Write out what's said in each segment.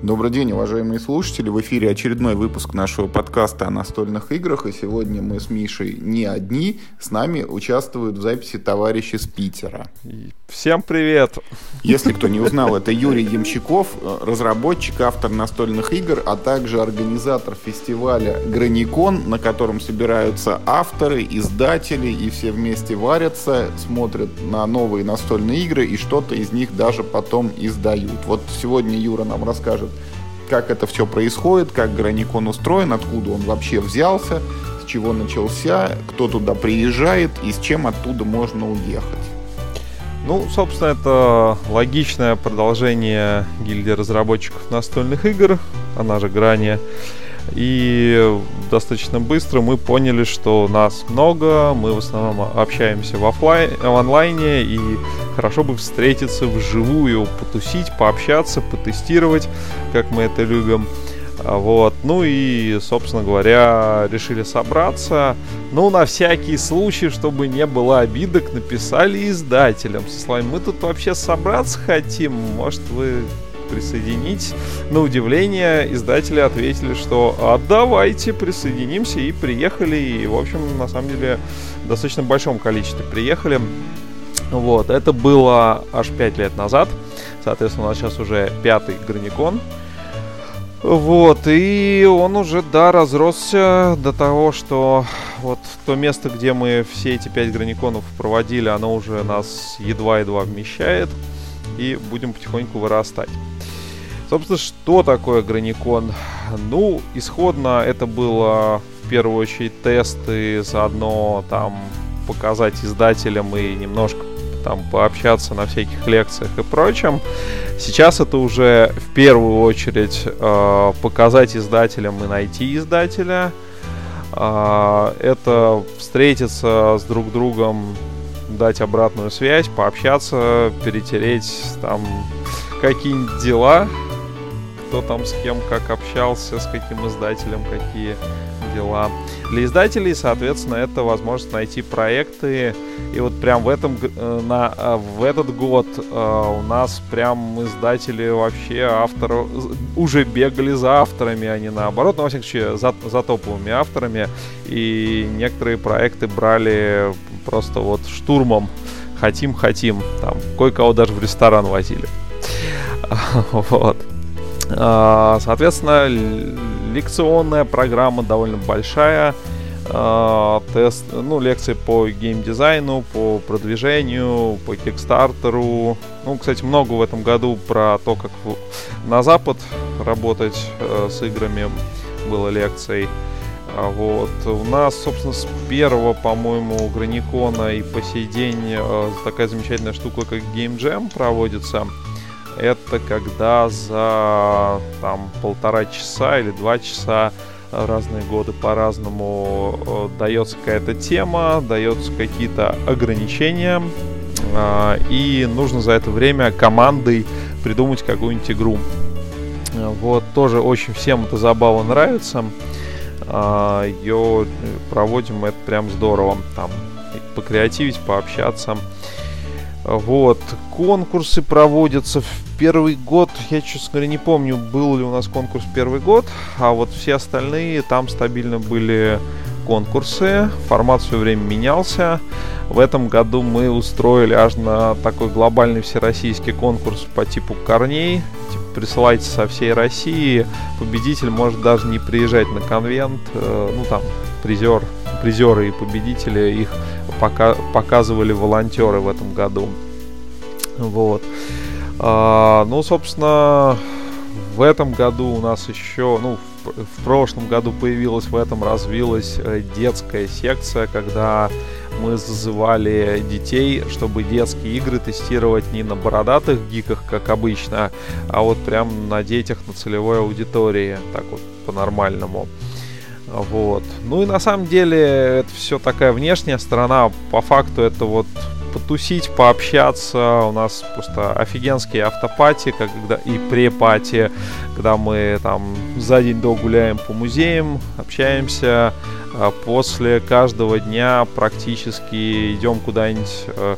Добрый день, уважаемые слушатели. В эфире очередной выпуск нашего подкаста о настольных играх. И сегодня мы с Мишей не одни. С нами участвуют в записи товарищи с Питера. Всем привет! Если кто не узнал, это Юрий Ямщиков, разработчик, автор настольных игр, а также организатор фестиваля Граникон, на котором собираются авторы, издатели и все вместе варятся, смотрят на новые настольные игры и что-то из них даже потом издают. Вот сегодня Юра нам расскажет расскажет, как это все происходит, как Граникон устроен, откуда он вообще взялся, с чего начался, кто туда приезжает и с чем оттуда можно уехать. Ну, собственно, это логичное продолжение гильдии разработчиков настольных игр, она же Грани. И достаточно быстро мы поняли, что нас много, мы в основном общаемся в, офлайн, в онлайне, и хорошо бы встретиться вживую, потусить, пообщаться, потестировать, как мы это любим. А вот, ну и, собственно говоря, решили собраться. Ну, на всякий случай, чтобы не было обидок, написали издателям со словами «Мы тут вообще собраться хотим, может вы присоединить. На удивление издатели ответили, что а давайте присоединимся и приехали. И, в общем, на самом деле, в достаточно большом количестве приехали. Вот, это было аж 5 лет назад. Соответственно, у нас сейчас уже пятый Граникон. Вот, и он уже, да, разросся до того, что вот то место, где мы все эти пять граниконов проводили, оно уже нас едва-едва вмещает, и будем потихоньку вырастать. Собственно, что такое Граникон? Ну, исходно это было в первую очередь тесты, заодно там показать издателям и немножко там пообщаться на всяких лекциях и прочем. Сейчас это уже в первую очередь э, показать издателям и найти издателя. Э, это встретиться с друг другом, дать обратную связь, пообщаться, перетереть там какие-нибудь дела, кто там с кем как общался, с каким издателем, какие дела. Для издателей, соответственно, это возможность найти проекты. И вот прям в этом э, на э, в этот год э, у нас прям издатели вообще авторов уже бегали за авторами, а не наоборот, но во всяком случае за, за топовыми авторами. И некоторые проекты брали просто вот штурмом. Хотим, хотим. Там кое-кого даже в ресторан возили. Вот. А, соответственно, лекционная программа довольно большая. А, тест, ну, лекции по геймдизайну, по продвижению, по кикстартеру. Ну, кстати, много в этом году про то, как на Запад работать э, с играми было лекций. А вот. У нас, собственно, с первого, по-моему, Граникона и по сей день э, такая замечательная штука, как Game Jam проводится это когда за там полтора часа или два часа разные годы по-разному э, дается какая-то тема, дается какие-то ограничения, э, и нужно за это время командой придумать какую-нибудь игру. Вот, тоже очень всем эта забава нравится. Э, Ее проводим, это прям здорово. Там покреативить, пообщаться. Вот, конкурсы проводятся в первый год, я, честно говоря, не помню, был ли у нас конкурс первый год, а вот все остальные там стабильно были конкурсы, формат все время менялся. В этом году мы устроили аж на такой глобальный всероссийский конкурс по типу корней. Типа, присылайте со всей России. Победитель может даже не приезжать на конвент. Э, ну там призер, призеры и победители их пока, показывали волонтеры в этом году. Вот. А, ну, собственно, в этом году у нас еще, ну, в, в прошлом году появилась, в этом развилась э, детская секция, когда мы зазывали детей, чтобы детские игры тестировать не на бородатых гиках, как обычно, а вот прям на детях, на целевой аудитории, так вот по-нормальному. Вот. Ну и на самом деле это все такая внешняя сторона. По факту это вот потусить, пообщаться. У нас просто офигенские автопати, когда и препати, когда мы там за день до гуляем по музеям, общаемся. А после каждого дня практически идем куда-нибудь э,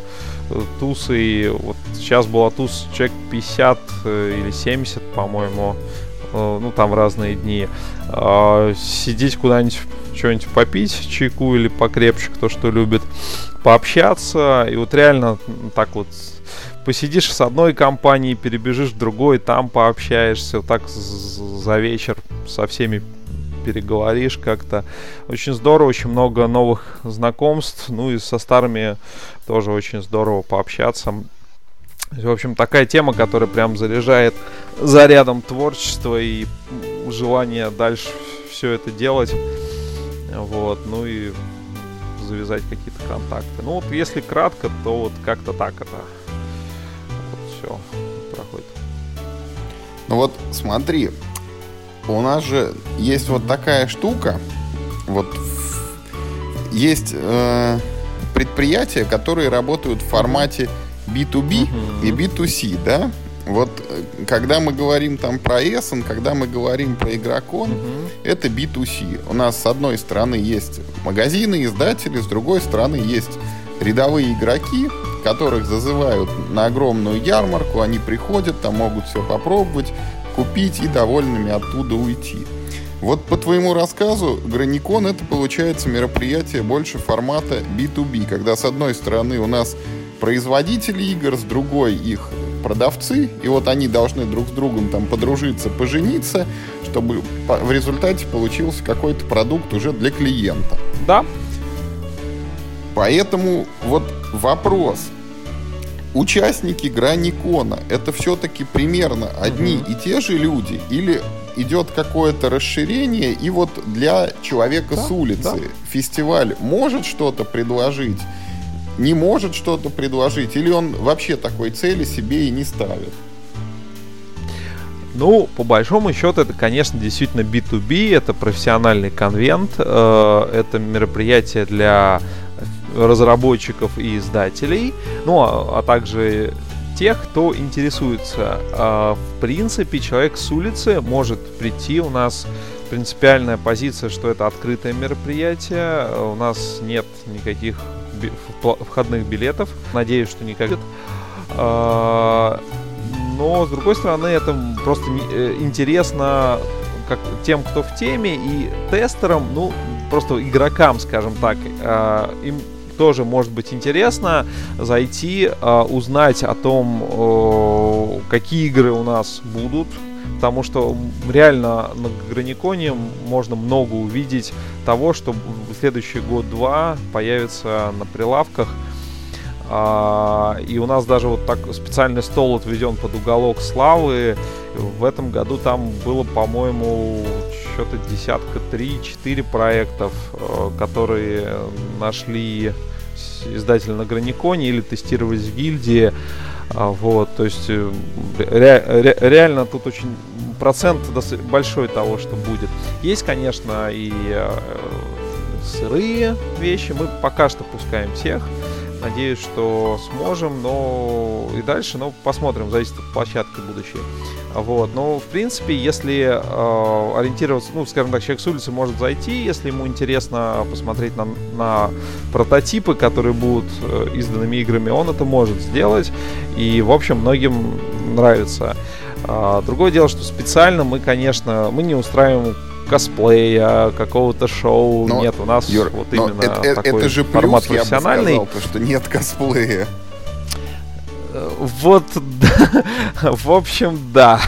тусы. Вот сейчас была туз человек 50 э, или 70, по-моему. Ну там разные дни, э, сидеть куда-нибудь что-нибудь попить, чайку или покрепче, кто что любит, пообщаться, и вот реально так вот посидишь с одной компанией, перебежишь в другой, там пообщаешься, вот так за вечер со всеми переговоришь как-то. Очень здорово, очень много новых знакомств, ну и со старыми тоже очень здорово пообщаться. В общем, такая тема, которая прям заряжает зарядом творчества и желание дальше все это делать. Вот, ну и завязать какие-то контакты. Ну вот если кратко, то вот как-то так это вот все проходит. Ну вот смотри, у нас же есть вот такая штука, вот есть э, предприятия, которые работают в формате B2B uh-huh. и B2C, да? Вот э, когда мы говорим там про Essen, когда мы говорим про игрокон, uh-huh. это B2C. У нас с одной стороны есть магазины, издатели, с другой стороны есть рядовые игроки, которых зазывают на огромную ярмарку, они приходят, там могут все попробовать, купить и довольными оттуда уйти. Вот по твоему рассказу, Граникон это получается мероприятие больше формата B2B, когда с одной стороны у нас производители игр, с другой их продавцы, и вот они должны друг с другом там подружиться, пожениться, чтобы в результате получился какой-то продукт уже для клиента. Да. Поэтому вот вопрос. Участники Граникона это все-таки примерно одни угу. и те же люди или идет какое-то расширение, и вот для человека да, с улицы да. фестиваль может что-то предложить, не может что-то предложить, или он вообще такой цели себе и не ставит? Ну, по большому счету, это, конечно, действительно B2B, это профессиональный конвент, э, это мероприятие для разработчиков и издателей, ну, а, а также тех, кто интересуется. А, в принципе, человек с улицы может прийти. У нас принципиальная позиция, что это открытое мероприятие. У нас нет никаких входных билетов. Надеюсь, что никак. А, но, с другой стороны, это просто э, интересно как тем, кто в теме, и тестерам, ну, просто игрокам, скажем так, а, им тоже может быть интересно зайти, а, узнать о том, какие игры у нас будут, потому что реально на Граниконе можно много увидеть того, что в следующий год-два появится на прилавках. А, и у нас даже вот так специальный стол отведен под уголок славы. В этом году там было, по-моему, что-то десятка, три-четыре проектов, э, которые нашли издатель на Граниконе или тестировались в гильдии. А, вот, то есть э, ре, ре, реально тут очень процент большой того, что будет. Есть, конечно, и э, сырые вещи. Мы пока что пускаем всех. Надеюсь, что сможем, но и дальше, но посмотрим, зависит от площадки будущей. Вот, но в принципе, если э, ориентироваться, ну, скажем так, человек с улицы может зайти, если ему интересно посмотреть на, на прототипы, которые будут э, изданными играми, он это может сделать, и в общем многим нравится. А, другое дело, что специально мы, конечно, мы не устраиваем косплея, какого-то шоу. Но, нет, у нас Юр, вот именно это, такой это же плюс, формат профессиональный. Я бы сказал, что нет косплея. Вот, в общем, да.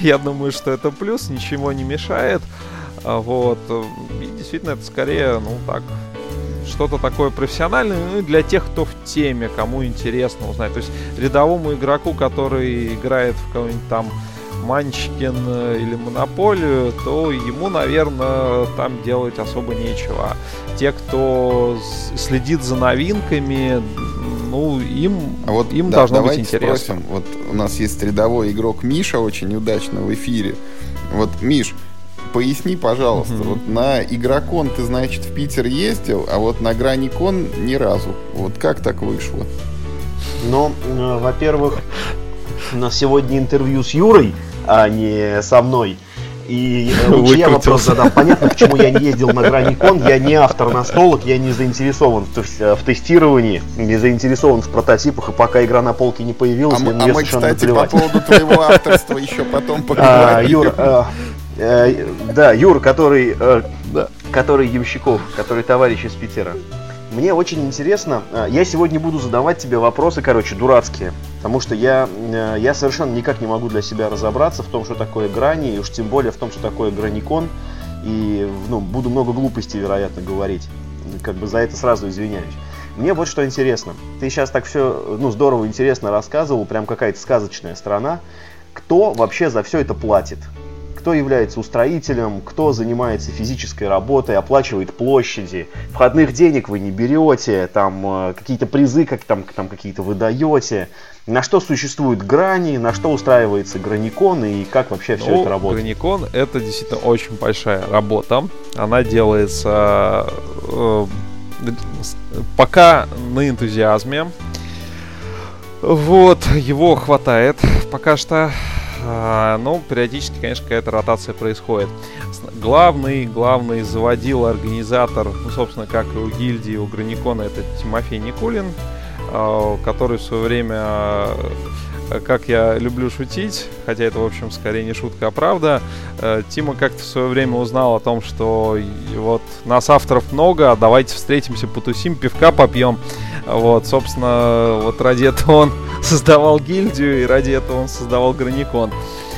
Я думаю, что это плюс, ничего не мешает. А вот. И действительно, это скорее, ну так, что-то такое профессиональное, ну и для тех, кто в теме, кому интересно узнать. То есть рядовому игроку, который играет в какой-нибудь там Манчкин э, или Монополию, то ему, наверное, там делать особо нечего. Те, кто следит за новинками, ну, им, а вот, им да, должно быть интересно. Спросим. Вот у нас есть рядовой игрок Миша, очень удачно в эфире. Вот, Миш, поясни, пожалуйста, mm-hmm. вот на Игрокон ты, значит, в Питер ездил, а вот на Граникон ни разу. Вот как так вышло? Ну, э, во-первых, у нас сегодня интервью с Юрой, а не со мной. И э, лучше я вопрос задам. Понятно, почему я не ездил на Граникон. Я не автор настолок, я не заинтересован в, в тестировании, не заинтересован в прототипах. И пока игра на полке не появилась, а мне, а мы, кстати, наплевать. по поводу твоего авторства еще потом поговорим. А, Юр, э, э, да, Юр, который, э, да. который Ямщиков, который товарищ из Питера. Мне очень интересно, э, я сегодня буду задавать тебе вопросы, короче, дурацкие, потому что я, э, я совершенно никак не могу для себя разобраться в том, что такое грани, и уж тем более в том, что такое граникон, и ну, буду много глупостей, вероятно, говорить, как бы за это сразу извиняюсь. Мне вот что интересно, ты сейчас так все, ну, здорово, интересно рассказывал, прям какая-то сказочная страна, кто вообще за все это платит? Кто является устроителем, кто занимается физической работой, оплачивает площади, входных денег вы не берете, там э, какие-то призы как там, там какие-то выдаете, на что существуют грани, на что устраивается граникон и как вообще все ну, это работает? Граникон это действительно очень большая работа. Она делается э, пока на энтузиазме. Вот, его хватает пока что. А, ну, периодически, конечно, какая-то ротация происходит. Главный, главный заводил организатор, ну, собственно, как и у гильдии, у Граникона, это Тимофей Никулин, а, который в свое время э, как я люблю шутить, хотя это, в общем, скорее не шутка, а правда, э, Тима как-то в свое время узнал о том, что вот нас авторов много, давайте встретимся, потусим, пивка попьем. Вот, собственно, вот ради этого он создавал гильдию, и ради этого он создавал Граникон.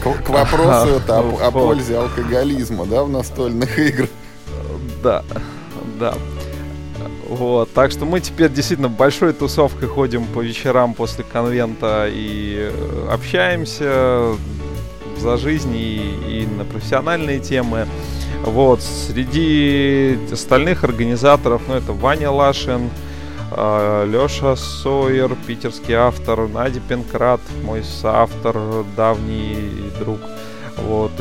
К, к вопросу это о, о пользе алкоголизма, да, в настольных играх. Да, да. Вот, так что мы теперь действительно большой тусовкой ходим по вечерам после конвента и э, общаемся за жизнь и, и на профессиональные темы. Вот, среди остальных организаторов, ну, это Ваня Лашин, а, Леша Сойер, питерский автор, Надя Пенкрат, мой соавтор, давний друг. Вот,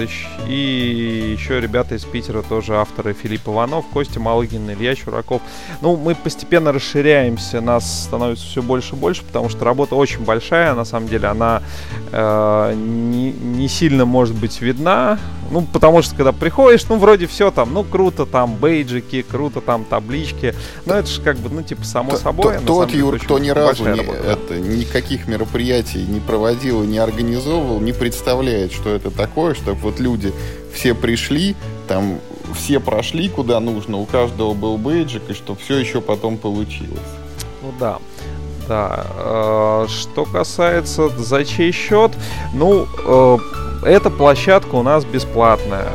и еще ребята из Питера тоже авторы Филипп Иванов, Костя Малыгин, Илья Чураков. Ну, мы постепенно расширяемся, нас становится все больше и больше, потому что работа очень большая, на самом деле она э, не, не сильно может быть видна, ну, потому что когда приходишь, ну, вроде все там, ну, круто там бейджики, круто там таблички, но это же как бы, ну, типа, само Т собой. Тот Юр, кто ни разу не, это, никаких мероприятий не проводил и не организовывал, не представляет, что это такое, такое, чтобы вот люди все пришли, там все прошли куда нужно, у каждого был бейджик, и чтобы все еще потом получилось. Ну да. Да. Э, что касается за чей счет, ну, э, эта площадка у нас бесплатная.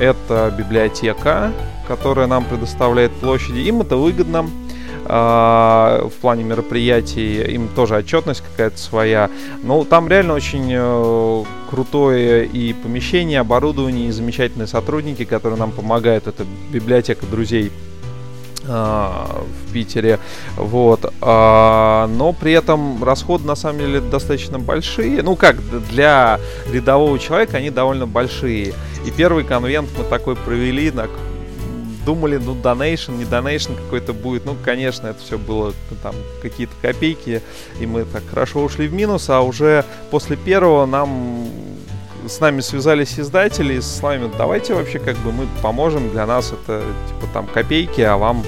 Это библиотека, которая нам предоставляет площади. Им это выгодно в плане мероприятий, им тоже отчетность какая-то своя. Но там реально очень э, крутое и помещение, оборудование, и замечательные сотрудники, которые нам помогают. Это библиотека друзей а, в Питере, вот, а, но при этом расходы на самом деле достаточно большие, ну как для рядового человека они довольно большие. И первый конвент мы такой провели на думали, ну, донейшн, не донейшн какой-то будет. Ну, конечно, это все было ну, там какие-то копейки, и мы так хорошо ушли в минус, а уже после первого нам с нами связались издатели и с нами, давайте вообще как бы мы поможем, для нас это типа там копейки, а вам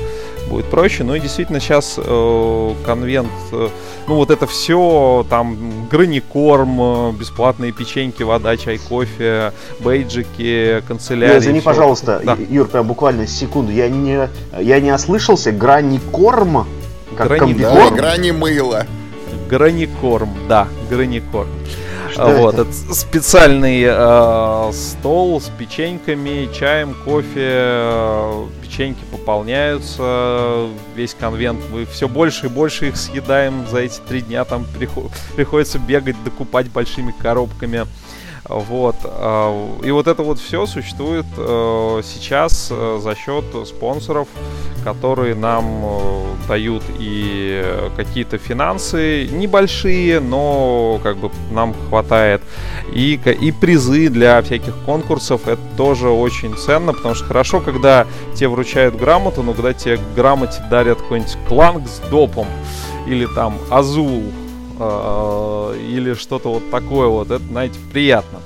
будет проще. Ну и действительно сейчас э, конвент, э, ну вот это все, там граникорм, э, бесплатные печеньки, вода, чай, кофе, бейджики, канцелярия. Извини, пожалуйста, да. Юр, прям буквально секунду, я не, я не ослышался, граникорм? Как граникорм? Да, грани мыла. Граникорм, да, граникорм. Что вот, это? это специальный э, стол с печеньками, чаем, кофе, э, печеньки пополняются, весь конвент, мы все больше и больше их съедаем за эти три дня, там приход- приходится бегать, докупать большими коробками. Вот. А, и вот это вот все существует э, сейчас э, за счет спонсоров, которые нам э, дают и какие-то финансы небольшие, но как бы нам хватает. И, и призы для всяких конкурсов. Это тоже очень ценно, потому что хорошо, когда тебе вручают грамоту, но когда тебе грамоте дарят какой-нибудь Clank с допом или там Azul Э, или что-то вот такое вот, это, знаете, приятно.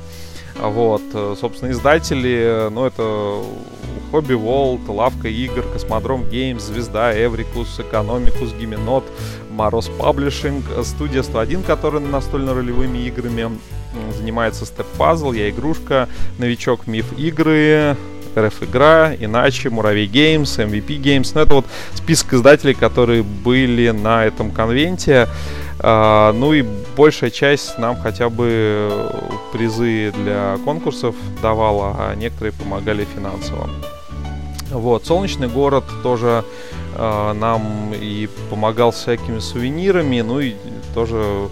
Вот, э, собственно, издатели, ну, это Hobby World, Лавка игр, Cosmodrome Games, Звезда, Эврикус, Экономикус, Гименот, Moroz Publishing, студия 101, которая настольно-ролевыми играми занимается Step Puzzle, Я Игрушка, Новичок Миф Игры, РФ Игра, Иначе, Муравей Геймс, MVP Games. Ну, это вот список издателей, которые были на этом конвенте. А, ну и большая часть нам хотя бы призы для конкурсов давала, а некоторые помогали финансово. Вот, Солнечный город тоже э, нам и помогал всякими сувенирами, ну и тоже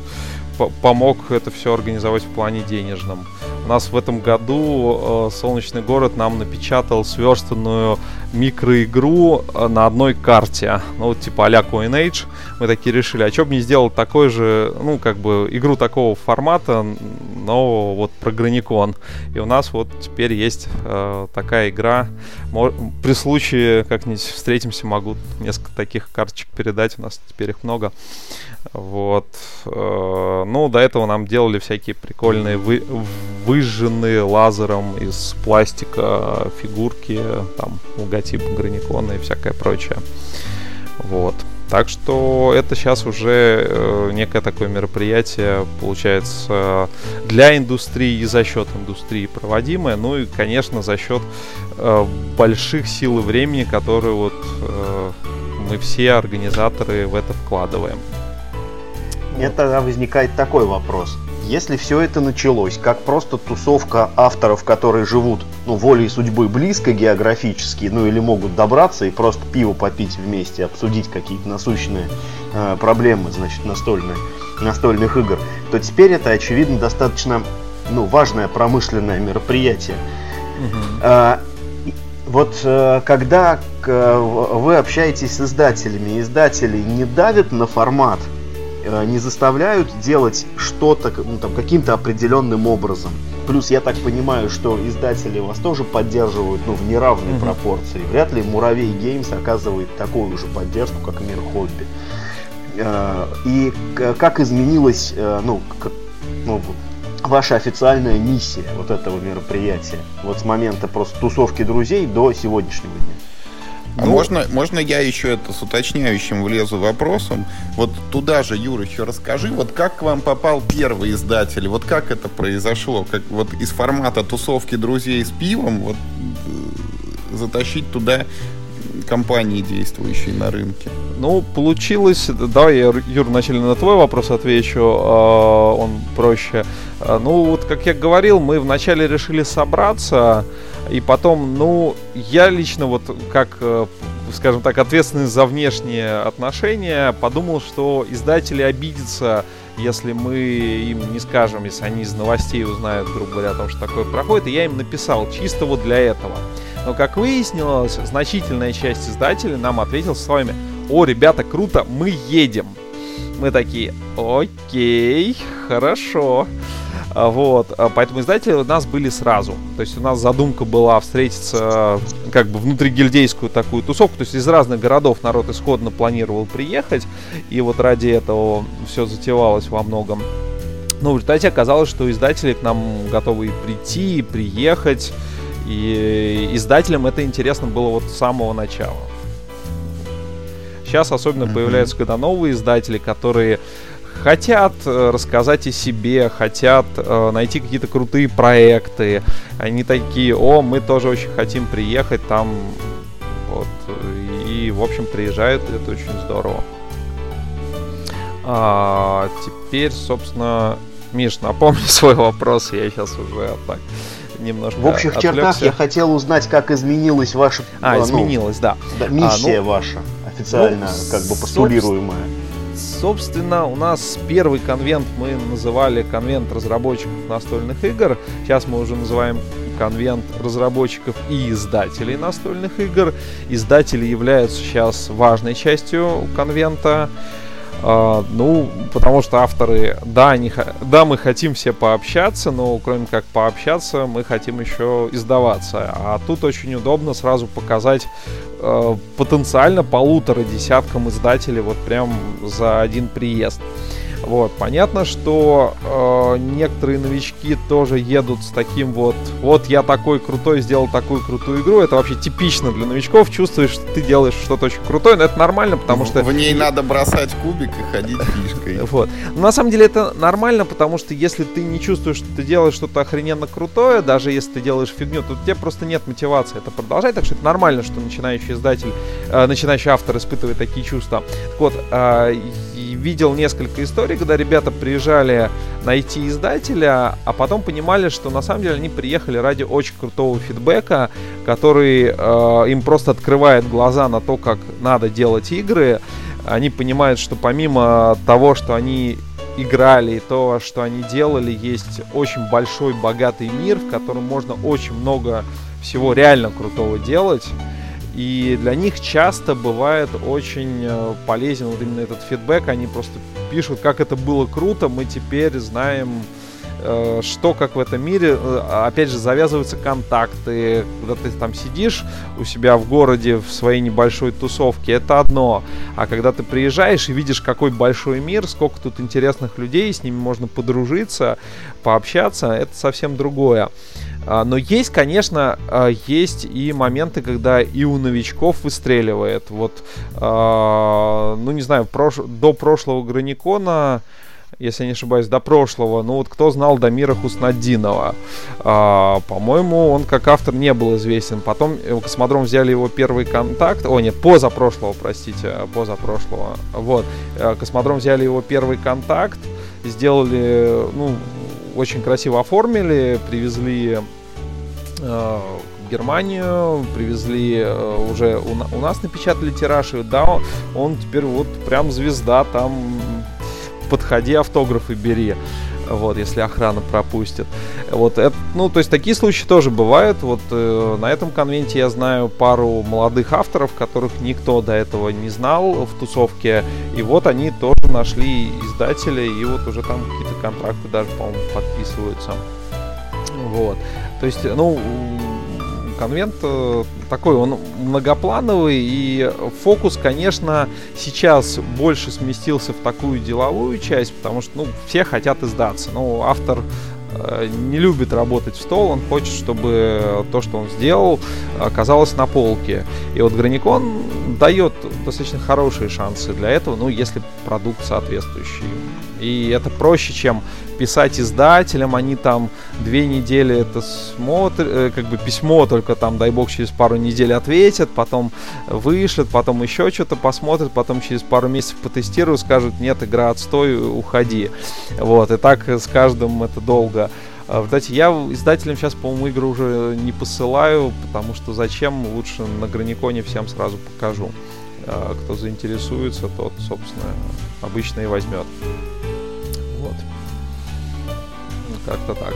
помог это все организовать в плане денежном. У нас в этом году э, Солнечный город нам напечатал сверстанную микроигру э, на одной карте. Ну, вот типа а-ля Coinage. Мы такие решили, а что бы не сделал такой же, ну, как бы, игру такого формата, но вот про Граникон. И у нас вот теперь есть э, такая игра. При случае как-нибудь встретимся, могу несколько таких карточек передать. У нас теперь их много. Вот. Э, ну, до этого нам делали всякие прикольные вы, выжженные лазером из пластика фигурки, там, логотип Граникона и всякое прочее. Вот. Так что это сейчас уже э, некое такое мероприятие, получается, для индустрии и за счет индустрии проводимое. Ну и, конечно, за счет э, больших сил и времени, которые вот мы все организаторы в это вкладываем. Нет, тогда возникает такой вопрос. Если все это началось как просто тусовка авторов, которые живут, ну, волей судьбы близко географически, ну, или могут добраться и просто пиво попить вместе, обсудить какие-то насущные э, проблемы, значит, настольные, настольных игр, то теперь это, очевидно, достаточно, ну, важное промышленное мероприятие. Угу. Э, вот э, когда вы общаетесь с издателями, издатели не давят на формат, не заставляют делать что-то ну, там, каким-то определенным образом. Плюс я так понимаю, что издатели вас тоже поддерживают ну, в неравной mm-hmm. пропорции. Вряд ли Муравей Геймс оказывает такую же поддержку, как Мир Хобби. Э, и как изменилась э, ну, ну, ваша официальная миссия вот этого мероприятия? Вот с момента просто тусовки друзей до сегодняшнего дня. А ну, можно, можно я еще это с уточняющим влезу вопросом? Вот туда же, Юра, еще расскажи, вот как к вам попал первый издатель? Вот как это произошло? Как вот из формата тусовки друзей с пивом вот э, затащить туда компании, действующие на рынке? Ну, получилось... Давай я, Юр, вначале на твой вопрос отвечу, а, он проще. А, ну, вот как я говорил, мы вначале решили собраться, и потом, ну, я лично вот как, э, скажем так, ответственный за внешние отношения, подумал, что издатели обидятся, если мы им не скажем, если они из новостей узнают, грубо говоря, о том, что такое проходит. И я им написал чисто вот для этого. Но, как выяснилось, значительная часть издателей нам ответила словами «О, ребята, круто, мы едем». Мы такие «Окей, хорошо». А, вот, а, поэтому издатели у нас были сразу. То есть у нас задумка была встретиться как бы внутригильдейскую такую тусовку. То есть из разных городов народ исходно планировал приехать. И вот ради этого все затевалось во многом. Но в результате оказалось, что издатели к нам готовы и прийти, и приехать. И издателям это интересно было вот с самого начала. Сейчас особенно mm-hmm. появляются когда новые издатели, которые хотят э, рассказать о себе, хотят э, найти какие-то крутые проекты. Они такие, о, мы тоже очень хотим приехать там. Вот. И, в общем, приезжают, и это очень здорово. А, теперь, собственно, Миш, напомни свой вопрос, я сейчас уже так немножко В общих отвлекся. чертах я хотел узнать, как изменилась ваша... А, ну, изменилась, да. да миссия а, ну, ваша, официально ну, как бы постулируемая. Собственно, у нас первый конвент мы называли конвент разработчиков настольных игр. Сейчас мы уже называем конвент разработчиков и издателей настольных игр. Издатели являются сейчас важной частью конвента. Uh, ну, потому что авторы, да, они, да, мы хотим все пообщаться, но кроме как пообщаться, мы хотим еще издаваться. А тут очень удобно сразу показать потенциально полутора десяткам издателей вот прям за один приезд. Вот, понятно, что э, некоторые новички тоже едут с таким вот, вот я такой крутой, сделал такую крутую игру. Это вообще типично для новичков. Чувствуешь, что ты делаешь что-то очень крутое, но это нормально, потому что... В ней надо бросать кубик и ходить фишкой. Вот. Но на самом деле это нормально, потому что если ты не чувствуешь, что ты делаешь что-то охрененно крутое, даже если ты делаешь фигню, то у тебя просто нет мотивации это продолжать. Так что это нормально, что начинающий издатель, э, начинающий автор испытывает такие чувства. Так вот, э, видел несколько историй, когда ребята приезжали найти издателя, а потом понимали, что на самом деле они приехали ради очень крутого фидбэка, который э, им просто открывает глаза на то, как надо делать игры. Они понимают, что помимо того, что они играли и то, что они делали, есть очень большой, богатый мир, в котором можно очень много всего реально крутого делать. И для них часто бывает очень э, полезен вот именно этот фидбэк. Они просто пишут, как это было круто, мы теперь знаем, э, что как в этом мире. Э, опять же, завязываются контакты, когда ты там сидишь у себя в городе в своей небольшой тусовке, это одно. А когда ты приезжаешь и видишь, какой большой мир, сколько тут интересных людей, с ними можно подружиться, пообщаться, это совсем другое. А, но есть, конечно, а, есть и моменты, когда и у новичков выстреливает. Вот, а, ну не знаю, до прошлого Граникона, если я не ошибаюсь, до прошлого, ну вот кто знал Дамира Хуснаддинова? По-моему, он как автор не был известен. Потом э, Космодром взяли его первый контакт. О, нет, позапрошлого, простите, позапрошлого. Вот. Э, Космодром взяли его первый контакт, сделали, ну, очень красиво оформили, привезли э, Германию, привезли э, уже у, у нас напечатали тираж, и да, он, он теперь вот прям звезда, там подходи, автографы бери вот, если охрана пропустит. Вот это, ну, то есть такие случаи тоже бывают. Вот э, на этом конвенте я знаю пару молодых авторов, которых никто до этого не знал в тусовке, и вот они тоже нашли издателя, и вот уже там какие-то контракты даже, по-моему, подписываются. Вот. То есть, ну, конвент э, такой, он многоплановый, и фокус, конечно, сейчас больше сместился в такую деловую часть, потому что, ну, все хотят издаться. Ну, автор не любит работать в стол, он хочет, чтобы то, что он сделал, оказалось на полке. И вот Граникон дает достаточно хорошие шансы для этого, ну, если продукт соответствующий. И это проще, чем писать издателям, они там две недели это смотрят, э, как бы письмо только там, дай бог, через пару недель ответят, потом вышлют, потом еще что-то посмотрят, потом через пару месяцев потестируют, скажут, нет, игра отстой, уходи. Вот, и так с каждым это долго. А, кстати, я издателям сейчас, по-моему, игры уже не посылаю, потому что зачем, лучше на Граниконе всем сразу покажу. А, кто заинтересуется, тот, собственно, обычно и возьмет. Как-то так.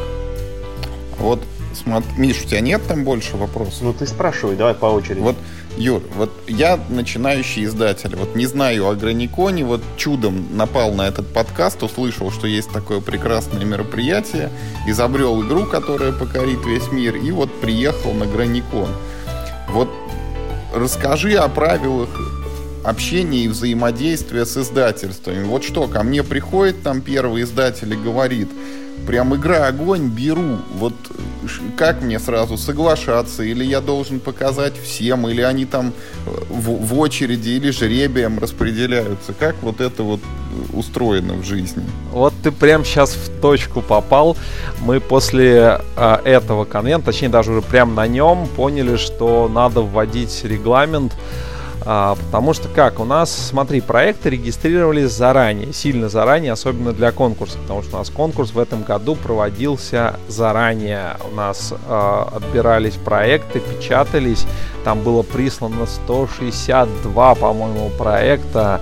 Вот, смотри, Миш, у тебя нет там больше вопросов? Ну ты спрашивай, давай по очереди. Вот, Юр, вот я начинающий издатель, вот не знаю о Граниконе, вот чудом напал на этот подкаст, услышал, что есть такое прекрасное мероприятие, изобрел игру, которая покорит весь мир, и вот приехал на Граникон. Вот расскажи о правилах общения и взаимодействия с издательствами. Вот что, ко мне приходит там первый издатель и говорит – прям игра огонь беру. Вот как мне сразу соглашаться? Или я должен показать всем? Или они там э, в, в очереди или жребием распределяются? Как вот это вот устроено в жизни? Вот ты прям сейчас в точку попал. Мы после э, этого конвента, точнее даже уже прям на нем, поняли, что надо вводить регламент а, потому что как, у нас, смотри, проекты регистрировались заранее, сильно заранее, особенно для конкурса, потому что у нас конкурс в этом году проводился заранее. У нас а, отбирались проекты, печатались, там было прислано 162, по-моему, проекта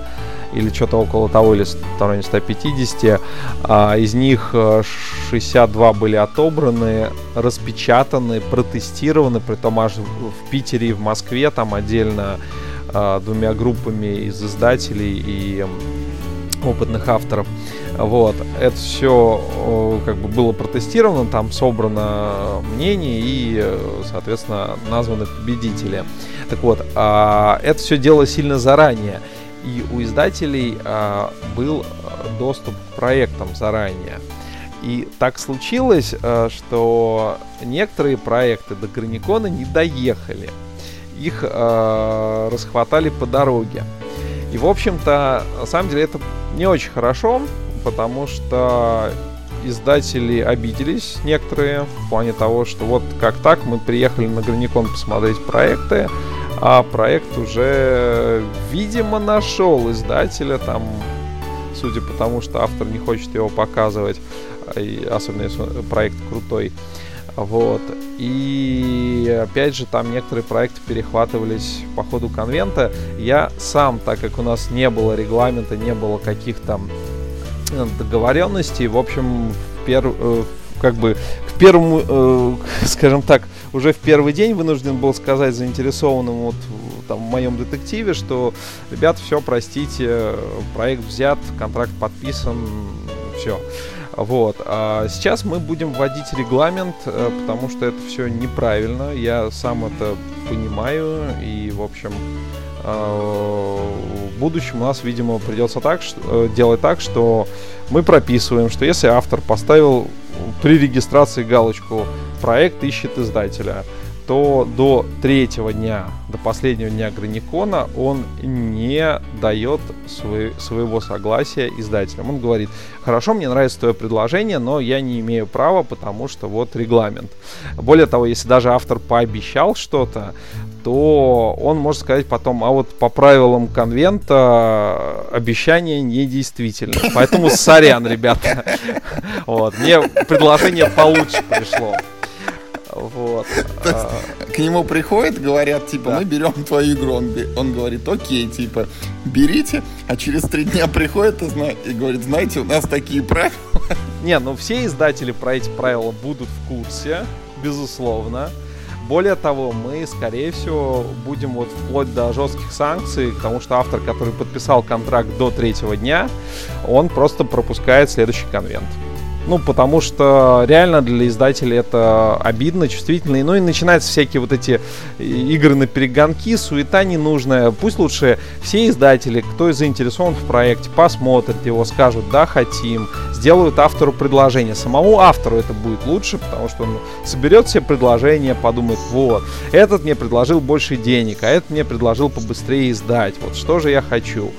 или что-то около того, или в районе 150. А, из них 62 э, были отобраны, распечатаны, протестированы, при том аж в Питере и в Москве там отдельно двумя группами из издателей и опытных авторов. Вот, это все как бы было протестировано, там собрано мнение и, соответственно, названы победители. Так вот, а, это все дело сильно заранее. И у издателей а, был доступ к проектам заранее. И так случилось, э, что некоторые проекты до Граникона не доехали. Их э, расхватали по дороге. И, в общем-то, на самом деле это не очень хорошо, потому что издатели обиделись некоторые в плане того, что вот как так, мы приехали на Граникон посмотреть проекты, а проект уже, видимо, нашел издателя, там, судя по тому, что автор не хочет его показывать, особенно если проект крутой. Вот. И опять же, там некоторые проекты перехватывались по ходу конвента. Я сам, так как у нас не было регламента, не было каких-то э, договоренностей, в общем, в пер... Э, как бы к первому, э, скажем так, уже в первый день вынужден был сказать заинтересованным вот там, в моем детективе, что, ребят, все, простите, проект взят, контракт подписан, все. Вот. А сейчас мы будем вводить регламент, э, потому что это все неправильно. Я сам это понимаю. И, в общем, э, в будущем у нас, видимо, придется так, э, делать так, что мы прописываем, что если автор поставил при регистрации галочку «Проект ищет издателя», то до третьего дня, до последнего дня Граникона он не дает свой, своего согласия издателям. Он говорит, хорошо, мне нравится твое предложение, но я не имею права, потому что вот регламент. Более того, если даже автор пообещал что-то, то он может сказать потом, а вот по правилам конвента обещание недействительно. Поэтому сорян, ребята. Вот, мне предложение получше пришло. Вот. А... к нему приходят, говорят, типа, мы берем твою игру. Он, говорит, окей, типа, берите. А через три дня приходит и говорит, знаете, у нас такие правила. Не, ну все издатели про эти правила будут в курсе, безусловно. Более того, мы, скорее всего, будем вот вплоть до жестких санкций, потому что автор, который подписал контракт до третьего дня, он просто пропускает следующий конвент. Ну, потому что реально для издателей это обидно, чувствительно. Ну и начинаются всякие вот эти игры на перегонки, суета ненужная. Пусть лучше все издатели, кто заинтересован в проекте, посмотрят его, скажут, да, хотим, сделают автору предложение. Самому автору это будет лучше, потому что он соберет все предложения, подумает, вот, этот мне предложил больше денег, а этот мне предложил побыстрее издать. Вот что же я хочу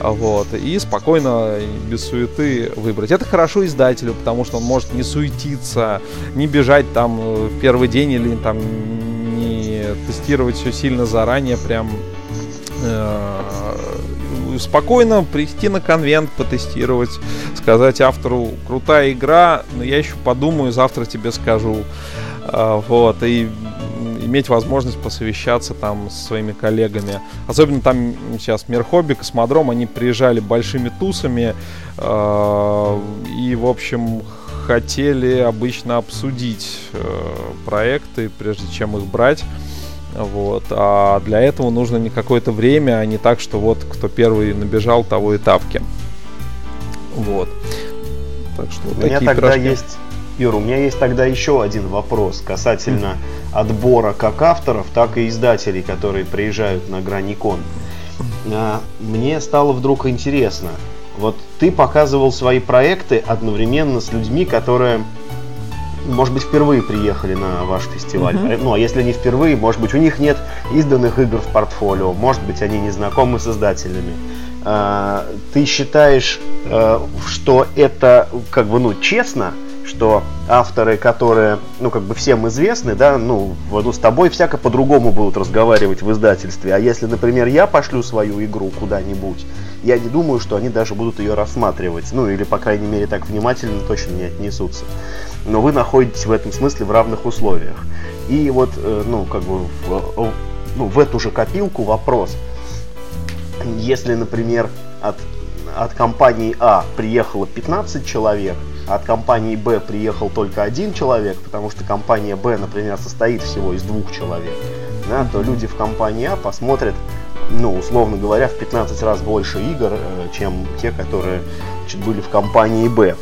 вот, и спокойно, без суеты выбрать. Это хорошо издателю, потому что он может не суетиться, не бежать там э, в первый день или там не тестировать все сильно заранее, прям э, спокойно прийти на конвент, потестировать, сказать автору, крутая игра, но я еще подумаю, завтра тебе скажу. Э, вот, и иметь возможность посовещаться там со своими коллегами. Особенно там сейчас Мир Хобби, Космодром, они приезжали большими тусами э, и, в общем, хотели обычно обсудить э, проекты, прежде чем их брать. Вот. А для этого нужно не какое-то время, а не так, что вот кто первый набежал, того и тапки. Вот. Так что У меня тогда пирожки. есть Юр, у меня есть тогда еще один вопрос касательно отбора как авторов, так и издателей, которые приезжают на Граникон. А, мне стало вдруг интересно. Вот ты показывал свои проекты одновременно с людьми, которые, может быть, впервые приехали на ваш фестиваль. Mm-hmm. Ну, а если не впервые, может быть, у них нет изданных игр в портфолио, может быть, они не знакомы с издателями. А, ты считаешь, э, что это как бы, ну, честно? Что авторы, которые, ну, как бы всем известны, да, ну, ну с тобой всяко по-другому будут разговаривать в издательстве. А если, например, я пошлю свою игру куда-нибудь, я не думаю, что они даже будут ее рассматривать. Ну, или, по крайней мере, так внимательно точно не отнесутся. Но вы находитесь в этом смысле в равных условиях. И вот, э, ну, как бы, в, ну, в эту же копилку вопрос. Если, например, от, от компании А приехало 15 человек, от компании Б приехал только один человек, потому что компания Б, например, состоит всего из двух человек, да, то люди в компании А посмотрят, ну, условно говоря, в 15 раз больше игр, э, чем те, которые были в компании Б.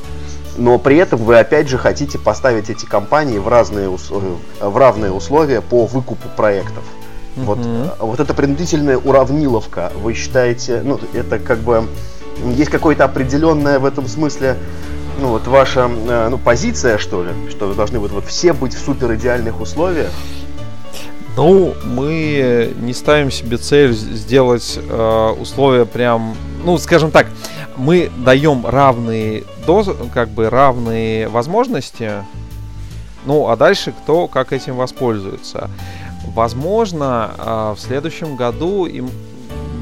Но при этом вы опять же хотите поставить эти компании в разные, э, в равные условия по выкупу проектов. Вот, mm-hmm. вот эта принудительная уравниловка, вы считаете, ну, это как бы есть какое-то определенное в этом смысле ну вот ваша э, ну, позиция, что ли, что вы должны вот, вот все быть в супер идеальных условиях? Ну, мы не ставим себе цель сделать э, условия прям, ну, скажем так, мы даем равные дозы, как бы равные возможности, ну, а дальше кто как этим воспользуется. Возможно, э, в следующем году им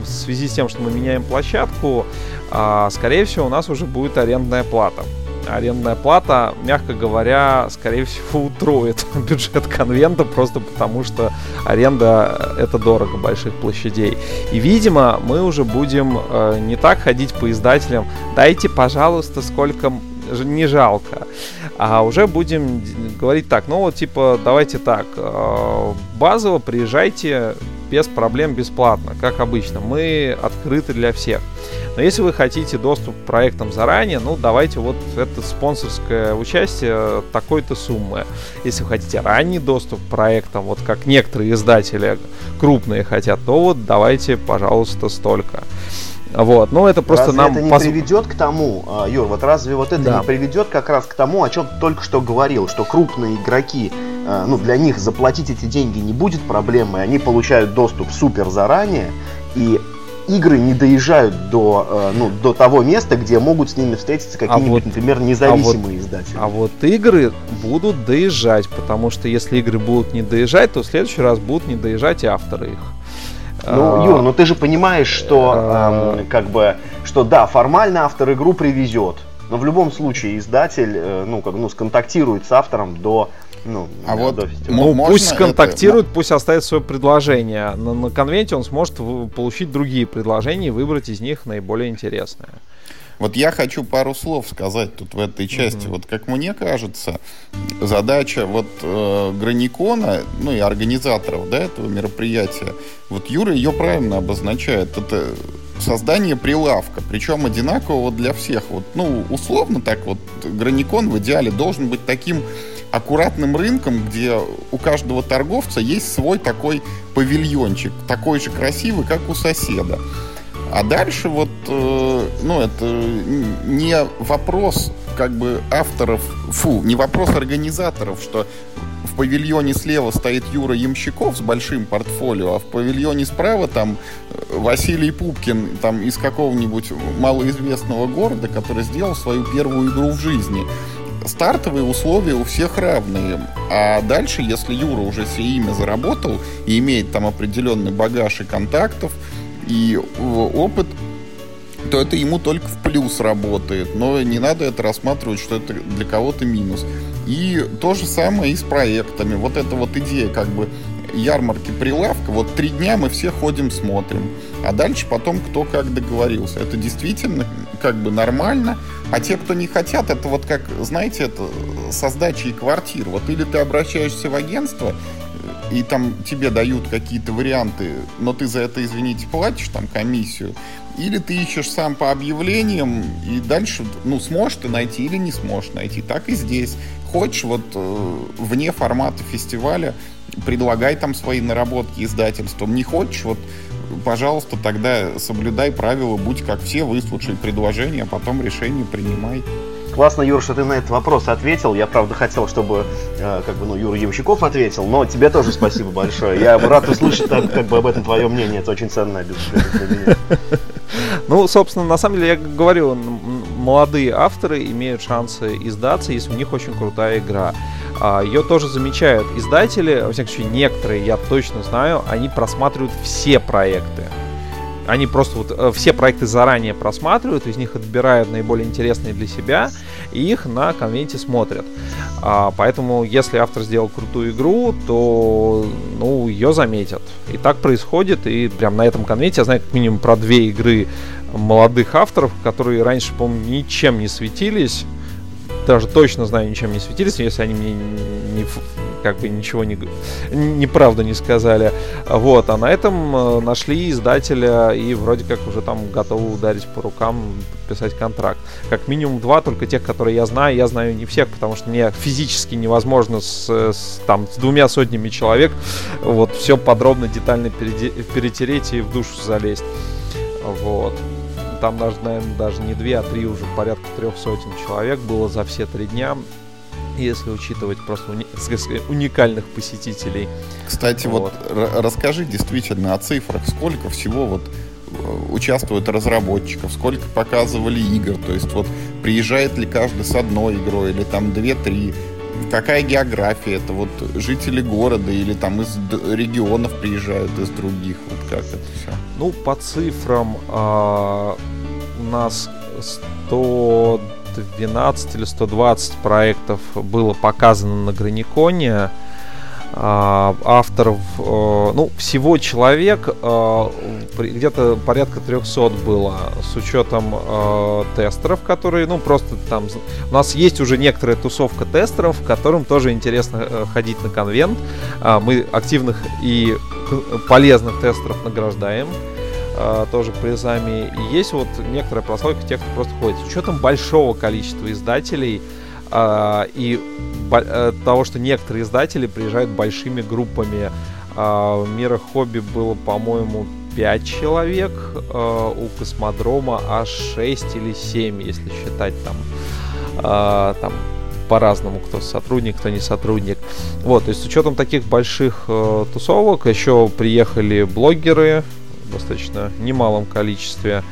в связи с тем, что мы меняем площадку, э, скорее всего, у нас уже будет арендная плата арендная плата, мягко говоря, скорее всего, утроит бюджет конвента, просто потому что аренда это дорого больших площадей. И, видимо, мы уже будем э, не так ходить по издателям, дайте, пожалуйста, сколько не жалко. А уже будем говорить так, ну вот типа давайте так, э, базово приезжайте без проблем бесплатно, как обычно. Мы открыты для всех. Но если вы хотите доступ к проектам заранее, ну давайте вот это спонсорское участие такой-то суммы. Если вы хотите ранний доступ к проектам, вот как некоторые издатели крупные хотят, то вот давайте, пожалуйста, столько. Вот, ну это просто разве нам... это не поз... приведет к тому, а, Юр, вот разве вот это да. не приведет как раз к тому, о чем ты только что говорил, что крупные игроки, а, ну для них заплатить эти деньги не будет проблемой, они получают доступ супер заранее, и игры не доезжают до, э, ну, до того места, где могут с ними встретиться какие-нибудь, а вот, например, независимые а вот, издатели. А вот игры будут доезжать, потому что если игры будут не доезжать, то в следующий раз будут не доезжать и авторы их. Ну, а, Юр, ну ты же понимаешь, что а, эм, как бы, что да, формально автор игру привезет, но в любом случае издатель, э, ну, как, ну, сконтактирует с автором до ну, а вот ну, пусть сконтактирует, это... пусть оставит свое предложение. На, на конвенте он сможет получить другие предложения и выбрать из них наиболее интересное. Вот я хочу пару слов сказать тут в этой части. Mm-hmm. Вот как мне кажется, задача вот э, Граникона, ну и организаторов да, этого мероприятия, вот Юра ее правильно обозначает. Это создание прилавка, причем одинакового для всех. Вот, ну, условно так вот, Граникон в идеале должен быть таким аккуратным рынком, где у каждого торговца есть свой такой павильончик, такой же красивый, как у соседа. А дальше вот, э, ну, это не вопрос как бы авторов, фу, не вопрос организаторов, что в павильоне слева стоит Юра Ямщиков с большим портфолио, а в павильоне справа там э, Василий Пупкин там из какого-нибудь малоизвестного города, который сделал свою первую игру в жизни. Стартовые условия у всех равные. А дальше, если Юра уже себе имя заработал и имеет там определенный багаж и контактов, и опыт, то это ему только в плюс работает. Но не надо это рассматривать, что это для кого-то минус. И то же самое и с проектами. Вот эта вот идея как бы ярмарки прилавка, вот три дня мы все ходим, смотрим. А дальше потом кто как договорился. Это действительно как бы нормально. А те, кто не хотят, это вот как, знаете, это со сдачей квартир. Вот или ты обращаешься в агентство, и там тебе дают какие-то варианты, но ты за это, извините, платишь там комиссию, или ты ищешь сам по объявлениям, и дальше, ну, сможешь ты найти или не сможешь найти. Так и здесь. Хочешь вот э, вне формата фестиваля, предлагай там свои наработки издательством. Не хочешь, вот, пожалуйста, тогда соблюдай правила, будь как все, выслушай предложение, а потом решение принимай. Классно, Юр, что ты на этот вопрос ответил. Я, правда, хотел, чтобы э, как бы, ну, Юра Ямщиков ответил, но тебе тоже спасибо большое. Я рад услышать так, как бы, об этом твое мнение. Это очень ценное для, меня. Ну, собственно, на самом деле, я говорю, молодые авторы имеют шансы издаться, если у них очень крутая игра. А, Ее тоже замечают издатели, во всяком случае, некоторые, я точно знаю, они просматривают все проекты. Они просто вот э, все проекты заранее просматривают, из них отбирают наиболее интересные для себя и их на конвенте смотрят. А, поэтому, если автор сделал крутую игру, то ну, ее заметят. И так происходит. И прям на этом конвенте я знаю как минимум про две игры молодых авторов, которые раньше, по-моему, ничем не светились. Даже точно знаю, ничем не светились, если они мне не, как бы ничего не, неправду не сказали. Вот, а на этом э, нашли издателя и вроде как уже там готовы ударить по рукам, подписать контракт. Как минимум два, только тех, которые я знаю, я знаю не всех, потому что мне физически невозможно с, с, там, с двумя сотнями человек вот все подробно, детально перетереть и в душу залезть. Вот. там даже, наверное, даже не две, а три уже порядка трех сотен человек было за все три дня если учитывать просто уни- уникальных посетителей. Кстати, вот, вот. расскажи действительно о цифрах, сколько всего вот э, участвуют разработчиков, сколько показывали игр, то есть вот приезжает ли каждый с одной игрой или там две-три, какая география, это? Вот жители города или там из регионов приезжают из других, вот как это все? Ну, по цифрам а, у нас 100 112 или 120 проектов было показано на Граниконе. А, авторов, э, ну, всего человек, э, где-то порядка 300 было, с учетом э, тестеров, которые, ну, просто там, у нас есть уже некоторая тусовка тестеров, которым тоже интересно ходить на конвент. А, мы активных и полезных тестеров награждаем э, тоже призами. И есть вот некоторая прослойка тех, кто просто ходит. С учетом большого количества издателей э, и э, того, что некоторые издатели приезжают большими группами. Э, в Мира Хобби было, по-моему, 5 человек, у Космодрома аж 6 или 7, если считать там, там по-разному, кто сотрудник, кто не сотрудник. Вот, то есть с учетом таких больших э, тусовок еще приехали блогеры, достаточно немалом количестве.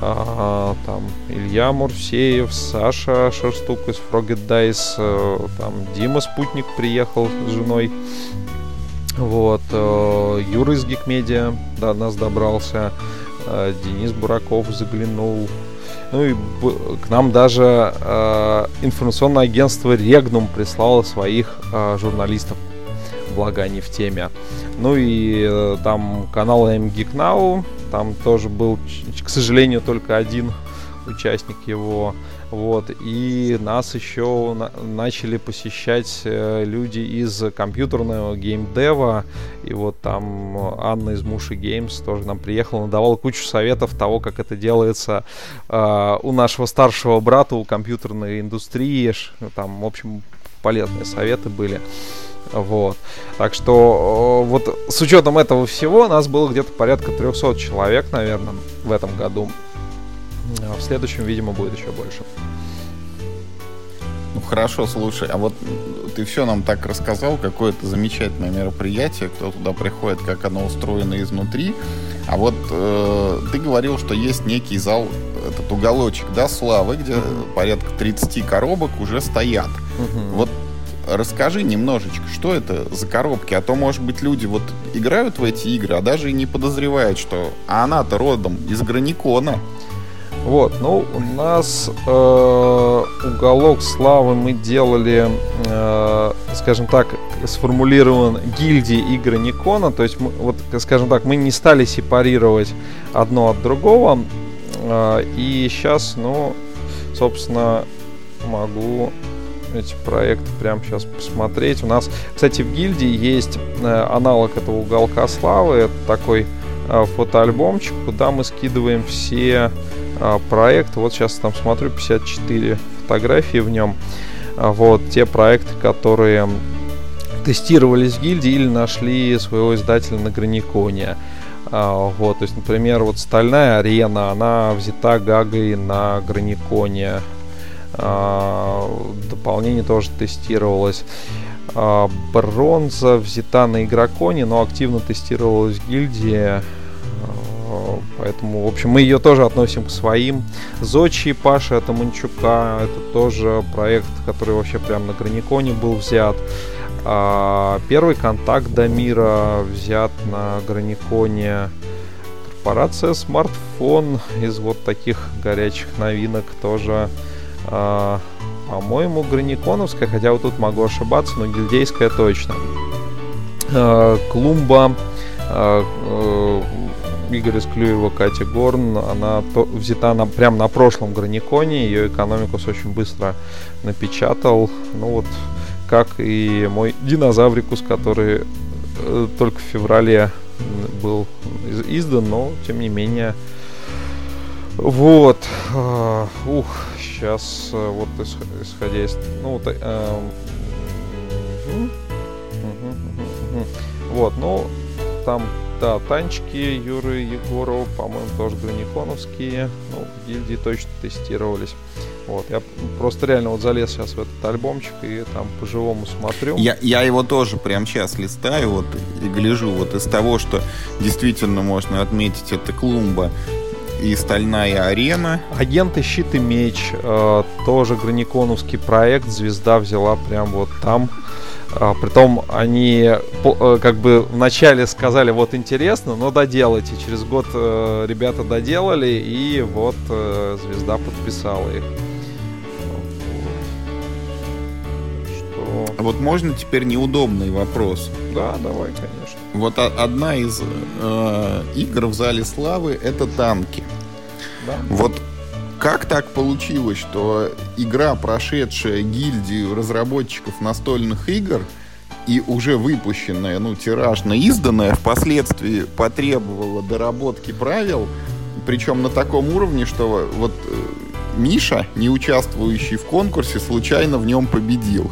А, там Илья Мурсеев, Саша Шерстук из Frogget Dice, э, там Дима Спутник приехал с женой. Вот, э, Юра из Гикмедиа до нас добрался, э, Денис Бураков заглянул. Ну и к нам даже э, информационное агентство Регнум прислало своих э, журналистов благо они в теме. Ну и э, там канал MGeek Now, там тоже был, к сожалению, только один участник его. Вот. И нас еще на- начали посещать э, люди из компьютерного геймдева. И вот там Анна из Муши Геймс тоже нам приехала, надавала кучу советов того, как это делается э, у нашего старшего брата, у компьютерной индустрии. Там, в общем, полезные советы были. Вот. Так что вот с учетом этого всего нас было где-то порядка 300 человек, наверное, в этом году. А в следующем, видимо, будет еще больше. Ну хорошо, слушай, а вот ты все нам так рассказал, какое это замечательное мероприятие, кто туда приходит, как оно устроено изнутри. А вот э, ты говорил, что есть некий зал, этот уголочек, да, славы, где порядка 30 коробок уже стоят. Uh-huh. Вот расскажи немножечко, что это за коробки, а то, может быть, люди вот играют в эти игры, а даже и не подозревают, что она-то родом из Граникона. Вот, ну, у нас э, уголок славы мы делали, э, скажем так, сформулирован гильдии игры Никона, то есть, мы, вот, скажем так, мы не стали сепарировать одно от другого, э, и сейчас, ну, собственно, могу эти проекты прямо сейчас посмотреть. У нас, кстати, в гильдии есть э, аналог этого уголка славы. Это такой э, фотоальбомчик, куда мы скидываем все э, проекты. Вот сейчас там смотрю 54 фотографии в нем. Вот те проекты, которые тестировались в гильдии или нашли своего издателя на Граниконе. Вот, то есть, например, вот стальная арена, она взята Гагой на Граниконе. А, дополнение тоже тестировалось. А, бронза взята на игроконе, но активно тестировалась в гильдии. А, поэтому, в общем, мы ее тоже относим к своим. Зочи Паша Таманчука, это тоже проект, который вообще прям на Граниконе был взят. Первый контакт Дамира взят на Граниконе. Корпорация смартфон из вот таких горячих новинок тоже а, по-моему, граниконовская, хотя вот тут могу ошибаться, но гильдейская точно. А, Клумба, а, э, Игорь Исклюева, Катя Горн, она то, взята на, прям на прошлом граниконе, ее экономикус очень быстро напечатал. Ну вот, как и мой динозаврикус, который э, только в феврале был издан, но тем не менее. Вот. Ух, сейчас э, вот исходя из... Ну, вот, э, вот, ну, там, да, танчики Юры Егорова, по-моему, тоже граниконовские. Ну, ну, гильдии точно тестировались. Вот, я просто реально вот залез сейчас в этот альбомчик и там по-живому смотрю. Я, я его тоже прямо сейчас листаю вот и гляжу. Вот из того, что действительно можно отметить, это клумба и Стальная арена. Агенты Щит и Меч, э, тоже граниконовский проект, звезда взяла прям вот там. А, притом они э, как бы вначале сказали, вот интересно, но доделайте. Через год э, ребята доделали, и вот э, звезда подписала их. Что... А вот можно теперь неудобный вопрос? Да, давай, конечно. Вот одна из э, игр в зале славы это танки. Да. Вот как так получилось, что игра, прошедшая гильдию разработчиков настольных игр и уже выпущенная, ну, тиражно изданная, впоследствии потребовала доработки правил, причем на таком уровне, что вот э, Миша, не участвующий в конкурсе, случайно в нем победил.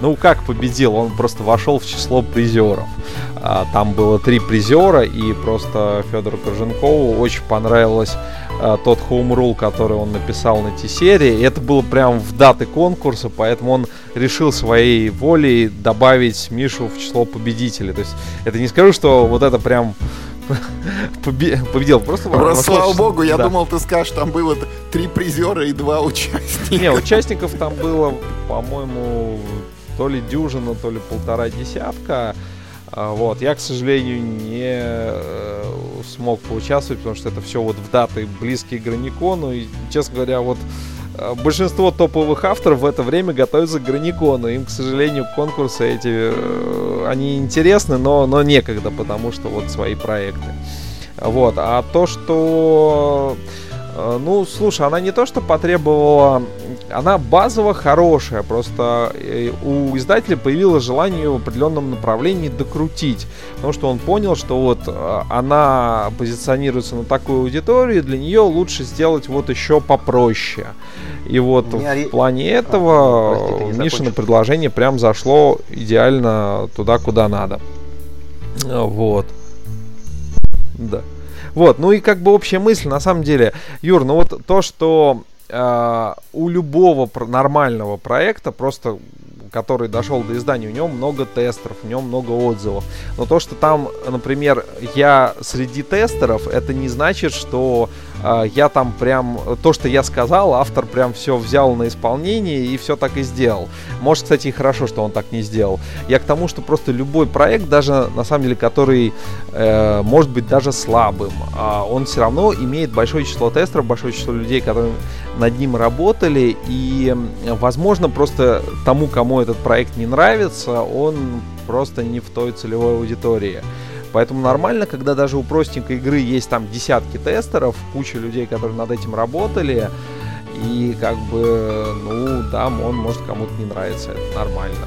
Ну, как победил? Он просто вошел в число призеров. А, там было три призера, и просто Федору Корженкову очень понравилось а, тот хоум-рул, который он написал на T-серии. Это было прям в даты конкурса, поэтому он решил своей волей добавить Мишу в число победителей. То есть это не скажу, что вот это прям победил. Просто, Просто слава богу, я да. думал, ты скажешь, там было три призера и два участника. Не, участников там было, по-моему, то ли дюжина, то ли полтора десятка. А, вот, я, к сожалению, не э, смог поучаствовать, потому что это все вот в даты близкие к Граникону. И, честно говоря, вот э, большинство топовых авторов в это время готовятся к Граникону. Им, к сожалению, конкурсы эти, э, они интересны, но, но некогда, потому что вот свои проекты. Вот, а то, что ну, слушай, она не то, что потребовала... Она базово хорошая, просто э, у издателя появилось желание в определенном направлении докрутить. Потому что он понял, что вот э, она позиционируется на такую аудиторию, для нее лучше сделать вот еще попроще. И вот в плане этого а, прости, Мишина предложение прям зашло идеально туда, куда надо. Вот. Да. Вот, ну и как бы общая мысль, на самом деле, Юр, ну вот то, что э, у любого нормального проекта просто который дошел до издания, у него много тестеров, у него много отзывов. Но то, что там, например, я среди тестеров, это не значит, что я там прям то, что я сказал, автор прям все взял на исполнение и все так и сделал. Может, кстати, и хорошо, что он так не сделал. Я к тому, что просто любой проект, даже на самом деле, который э, может быть даже слабым, э, он все равно имеет большое число тестеров, большое число людей, которые над ним работали, и, возможно, просто тому, кому этот проект не нравится, он просто не в той целевой аудитории. Поэтому нормально, когда даже у простенькой игры есть там десятки тестеров, куча людей, которые над этим работали, и как бы, ну, да, он может кому-то не нравится, это нормально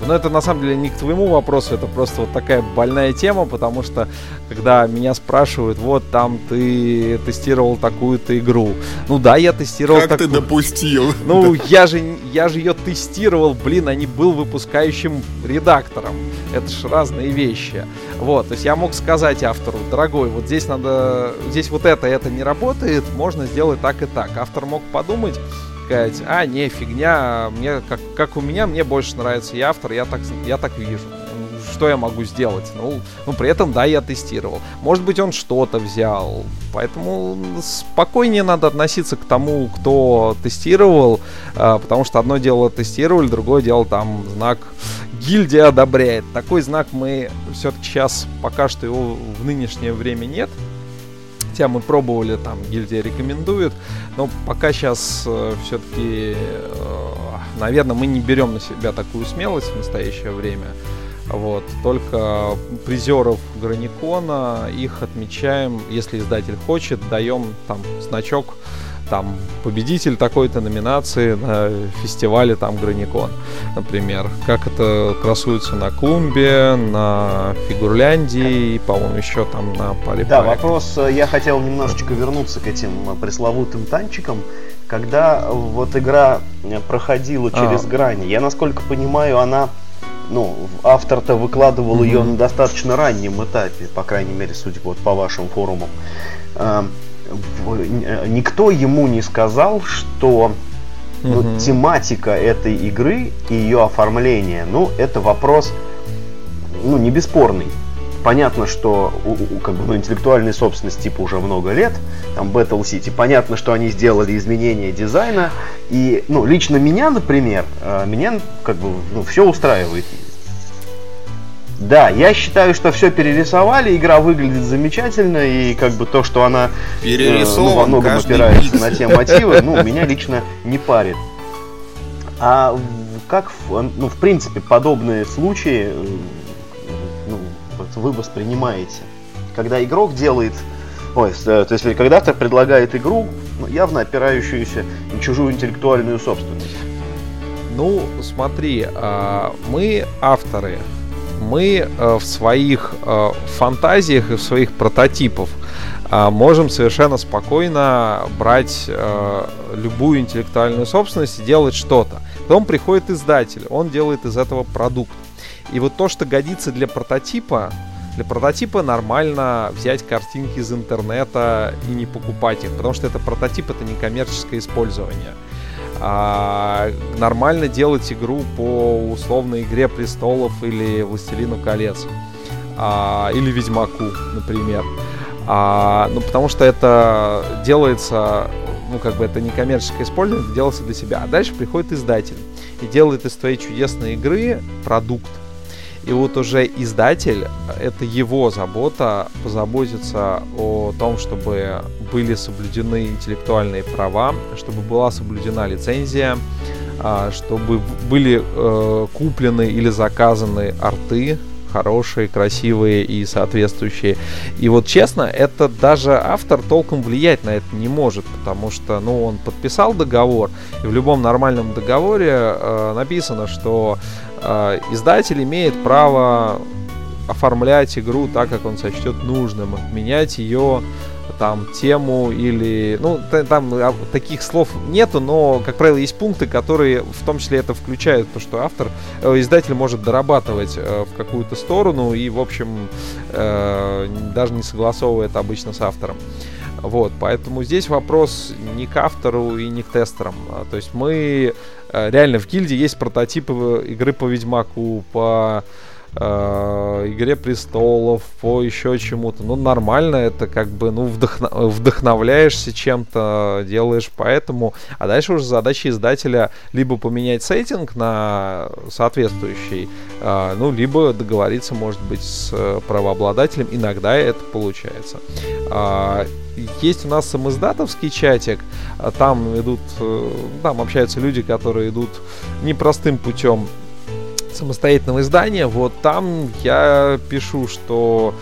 бы. Но это на самом деле не к твоему вопросу, это просто вот такая больная тема, потому что когда меня спрашивают, вот там ты тестировал такую-то игру. Ну да, я тестировал Как такую... ты допустил? Ну, я же, я же ее тестировал, блин, а не был выпускающим редактором. Это же разные вещи. Вот, то есть я мог сказать автору, дорогой, вот здесь надо, здесь вот это, это не работает, можно сделать так и так. Автор мог подумать, сказать, а, не, фигня, мне, как, как у меня, мне больше нравится я автор, я так, я так вижу. Что я могу сделать? Ну, ну, при этом, да, я тестировал. Может быть, он что-то взял. Поэтому спокойнее надо относиться к тому, кто тестировал, а, потому что одно дело тестировали, другое дело там знак гильдия одобряет. Такой знак мы все-таки сейчас пока что его в нынешнее время нет. Хотя мы пробовали, там гильдия рекомендует, но пока сейчас э, все-таки, э, наверное, мы не берем на себя такую смелость в настоящее время. Вот, только призеров Граникона, их отмечаем, если издатель хочет, даем там значок там победитель такой-то номинации на фестивале там Граникон, например. Как это красуется на Клумбе, на Фигурляндии и, по-моему, еще там на Пали Да, вопрос, э, я хотел немножечко вернуться к этим э, пресловутым танчикам. Когда вот игра э, проходила через а. грани, я, насколько понимаю, она ну, автор-то выкладывал mm-hmm. ее на достаточно раннем этапе, по крайней мере, судя вот по вашим форумам. Никто ему не сказал, что ну, угу. тематика этой игры и ее оформление, ну, это вопрос, ну, не бесспорный. Понятно, что у, у, как бы, ну, интеллектуальной собственности типа уже много лет, там Battle City, понятно, что они сделали изменения дизайна, и, ну, лично меня, например, э, меня, как бы, ну, все устраивает. Да, я считаю, что все перерисовали, игра выглядит замечательно, и как бы то, что она э, ну, во многом опирается бит. на те мотивы, ну, меня лично не парит. А как, ну, в принципе, подобные случаи э, ну, вы воспринимаете? Когда игрок делает Ой, э, то есть когда-то предлагает игру, ну, явно опирающуюся на чужую интеллектуальную собственность. Ну, смотри, а, мы авторы, мы э, в своих э, фантазиях и в своих прототипах э, можем совершенно спокойно брать любую интеллектуальную собственность и делать что-то. Потом приходит издатель, он делает из этого продукт. И вот то, что годится для прототипа, для прототипа нормально взять картинки из интернета и не покупать их, потому что это прототип, это не коммерческое использование а, нормально делать игру по условной Игре Престолов или Властелину колец. А, или Ведьмаку, например. А, ну, потому что это делается, ну, как бы это не коммерческое использование, это делается для себя. А дальше приходит издатель и делает из твоей чудесной игры продукт, и вот уже издатель, это его забота позаботиться о том, чтобы были соблюдены интеллектуальные права, чтобы была соблюдена лицензия, а, чтобы были э, куплены или заказаны арты хорошие, красивые и соответствующие. И вот честно, это даже автор толком влиять на это не может, потому что, ну, он подписал договор, и в любом нормальном договоре э, написано, что э, издатель имеет право оформлять игру так, как он сочтет нужным, менять ее там тему или ну там а, таких слов нету, но как правило есть пункты, которые в том числе это включают, то что автор э, издатель может дорабатывать э, в какую-то сторону и в общем э, даже не согласовывает обычно с автором. Вот, поэтому здесь вопрос не к автору и не к тестерам. А, то есть мы э, реально в гильдии есть прототипы игры по Ведьмаку, по э, Игре престолов, по еще чему-то. Ну, нормально, это как бы, ну, вдохно... вдохновляешься чем-то, делаешь поэтому. А дальше уже задача издателя либо поменять сеттинг на соответствующий, э, ну, либо договориться, может быть, с правообладателем. Иногда это получается. Э, есть у нас самоиздатовский чатик, а там идут, э, там общаются люди, которые идут непростым путем самостоятельного издания, вот там я пишу, что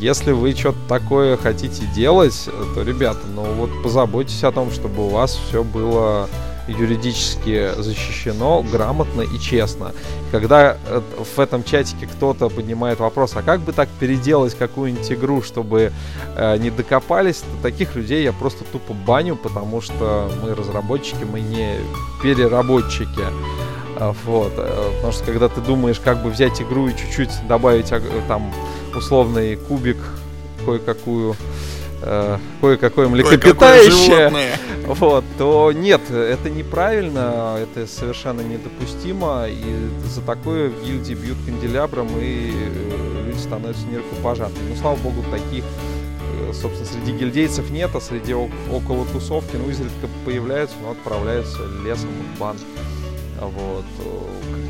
если вы что-то такое хотите делать, то, ребята, ну вот позаботьтесь о том, чтобы у вас все было юридически защищено, грамотно и честно. Когда э, в этом чатике кто-то поднимает вопрос, а как бы так переделать какую-нибудь игру, чтобы э, не докопались, то таких людей я просто тупо баню, потому что мы разработчики, мы не переработчики. А, вот. Э, потому что когда ты думаешь, как бы взять игру и чуть-чуть добавить там условный кубик, кое-какую э, кое-какое млекопитающее, вот, то нет, это неправильно, это совершенно недопустимо, и за такое в гильдии бьют канделябром, и э, люди становятся нерукопожатными. Ну, слава богу, таких собственно, среди гильдейцев нет, а среди около тусовки, ну, изредка появляются, но отправляются лесом в бан. Вот.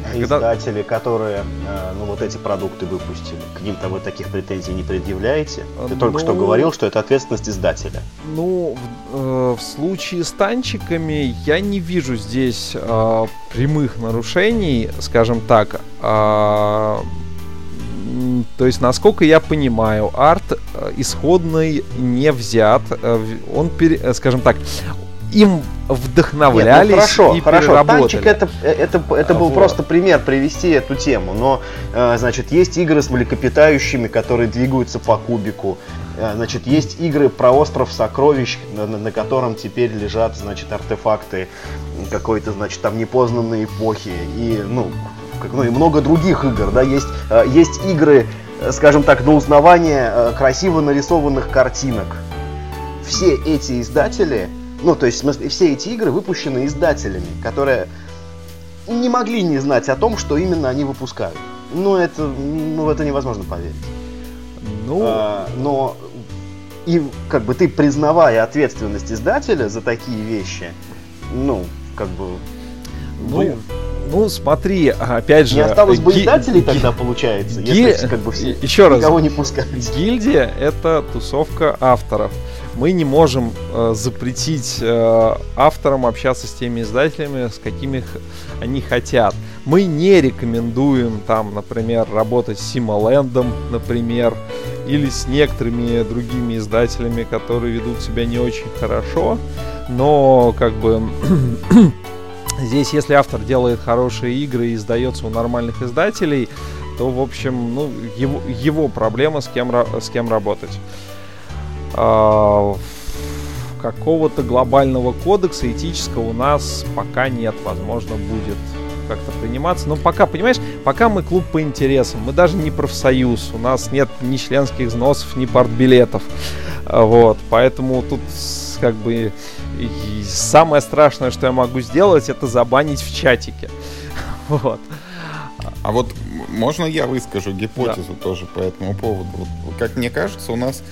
А Когда... Издатели, которые э, ну, вот эти продукты выпустили, к ним-то вы таких претензий не предъявляете? Ты ну... только что ну, говорил, что это ответственность издателя. Ну, в, э, в случае с танчиками я не вижу здесь э, прямых нарушений, скажем так. Э, то есть, насколько я понимаю, арт э, исходный не взят. Э, он, пере, скажем так, им вдохновлялись Нет, ну хорошо, и хорошо. Танчик это, это, это был вот. просто пример привести эту тему. Но, э, значит, есть игры с млекопитающими, которые двигаются по кубику. Э, значит, есть игры про остров сокровищ, на, на котором теперь лежат, значит, артефакты какой-то, значит, там непознанной эпохи. И, ну, как, ну, и много других игр, да, есть, э, есть игры, скажем так, на узнавание красиво нарисованных картинок все эти издатели, ну, то есть, все эти игры выпущены издателями, которые не могли не знать о том, что именно они выпускают. Ну, это, ну, в это невозможно поверить. Ну... А, но и как бы ты признавая ответственность издателя за такие вещи, ну, как бы... Ну, вы... ну смотри, опять же... Не осталось бы ги- издателей ги- тогда, получается, ги- если как бы все еще раз, никого не пускать. Гильдия — это тусовка авторов. Мы не можем э, запретить э, авторам общаться с теми издателями, с какими они хотят. Мы не рекомендуем там, например, работать с Симолендом, например, или с некоторыми другими издателями, которые ведут себя не очень хорошо, но как бы здесь, если автор делает хорошие игры и издается у нормальных издателей, то, в общем, ну, его, его проблема, с кем, с кем работать. А, какого-то глобального кодекса этического у нас пока нет. Возможно, будет как-то приниматься. Но пока, понимаешь, пока мы клуб по интересам, мы даже не профсоюз, у нас нет ни членских взносов, ни партбилетов. Вот, поэтому тут как бы самое страшное, что я могу сделать, это забанить в чатике. Вот. А вот можно я выскажу гипотезу да. тоже по этому поводу? Как мне кажется, у нас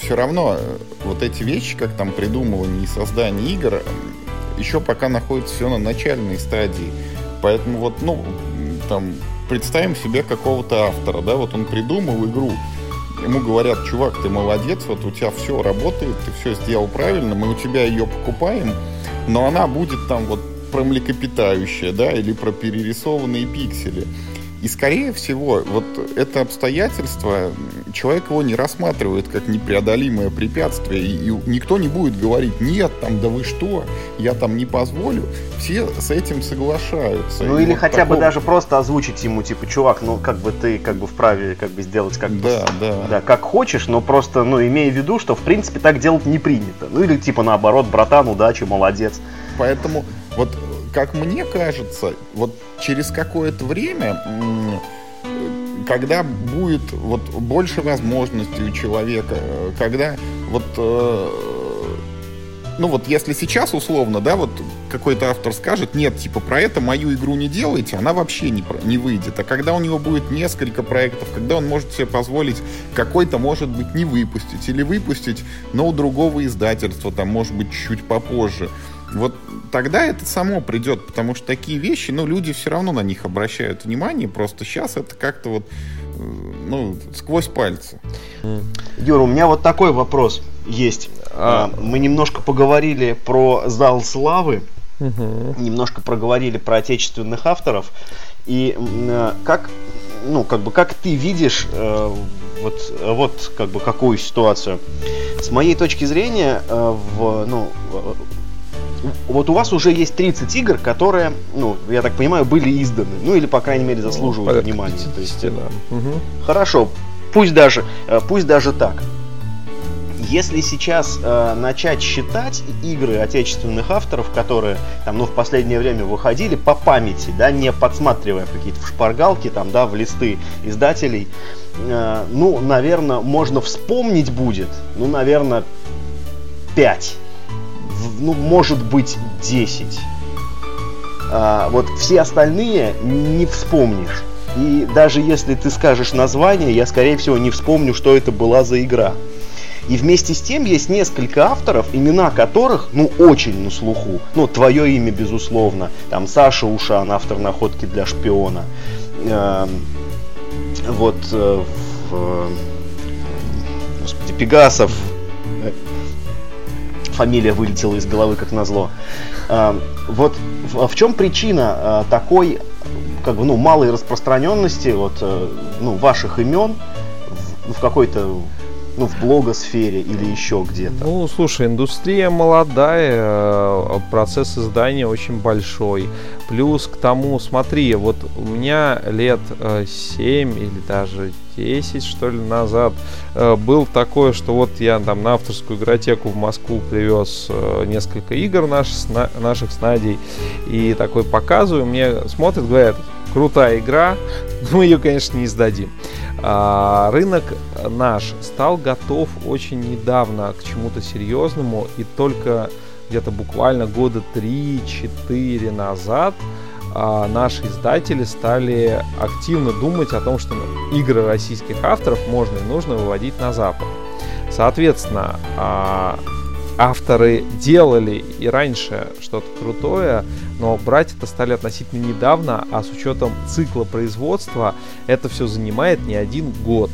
все равно э, вот эти вещи, как там придумывание и создание игр, еще пока находятся все на начальной стадии. Поэтому вот, ну, там, представим себе какого-то автора, да, вот он придумал игру, ему говорят, чувак, ты молодец, вот у тебя все работает, ты все сделал правильно, мы у тебя ее покупаем, но она будет там вот про млекопитающее, да, или про перерисованные пиксели. И, скорее всего, вот это обстоятельство, человек его не рассматривает как непреодолимое препятствие, и, и никто не будет говорить, нет, там, да вы что, я там не позволю. Все с этим соглашаются. Ну и или вот хотя такого... бы даже просто озвучить ему, типа, чувак, ну как бы ты как бы вправе как бы сделать как да, да. да, как хочешь, но просто, ну, имея в виду, что в принципе так делать не принято. Ну или типа наоборот, братан, удачи, молодец. Поэтому вот как мне кажется, вот через какое-то время, когда будет вот больше возможностей у человека, когда вот э, ну вот если сейчас условно, да, вот какой-то автор скажет, нет, типа про это мою игру не делайте, она вообще не, не выйдет. А когда у него будет несколько проектов, когда он может себе позволить какой-то, может быть, не выпустить или выпустить, но у другого издательства, там, может быть, чуть попозже, вот тогда это само придет, потому что такие вещи, ну, люди все равно на них обращают внимание, просто сейчас это как-то вот, э, ну, сквозь пальцы. Юра, у меня вот такой вопрос есть. А... а мы немножко поговорили про зал славы, угу. немножко проговорили про отечественных авторов, и э, как, ну, как бы, как ты видишь э, вот, вот как бы какую ситуацию? С моей точки зрения, в, ну, вот у вас уже есть 30 игр, которые, ну, я так понимаю, были изданы, ну или, по крайней мере, заслуживают ну, внимания. 50, То есть, да. угу. Хорошо, пусть даже, э, пусть даже так. Если сейчас э, начать считать игры отечественных авторов, которые там, ну, в последнее время выходили по памяти, да, не подсматривая какие-то шпаргалки, там, да, в листы издателей, э, ну, наверное, можно вспомнить будет, ну, наверное, 5 ну, может быть, 10. А, вот все остальные не вспомнишь. И даже если ты скажешь название, я, скорее всего, не вспомню, что это была за игра. И вместе с тем есть несколько авторов, имена которых, ну, очень на слуху. Ну, твое имя, безусловно. Там Саша Ушан, автор находки для шпиона. Э, вот, э, господи, Пегасов, фамилия вылетела из головы, как назло. А, вот в, в чем причина а, такой, как бы, ну, малой распространенности вот, э, ну, ваших имен в какой-то ну, в блогосфере или еще где-то? Ну, слушай, индустрия молодая, э, процесс издания очень большой. Плюс к тому, смотри, вот у меня лет 7 э, или даже 10, что ли, назад э, был такое, что вот я там на авторскую игротеку в Москву привез несколько игр наш, наших с Надей и такой показываю, мне смотрят, говорят, крутая игра, мы ее, конечно, не издадим. А, рынок наш стал готов очень недавно к чему-то серьезному, и только где-то буквально года 3-4 назад а, наши издатели стали активно думать о том, что игры российских авторов можно и нужно выводить на Запад. Соответственно, а, авторы делали и раньше что-то крутое, но брать это стали относительно недавно, а с учетом цикла производства это все занимает не один год.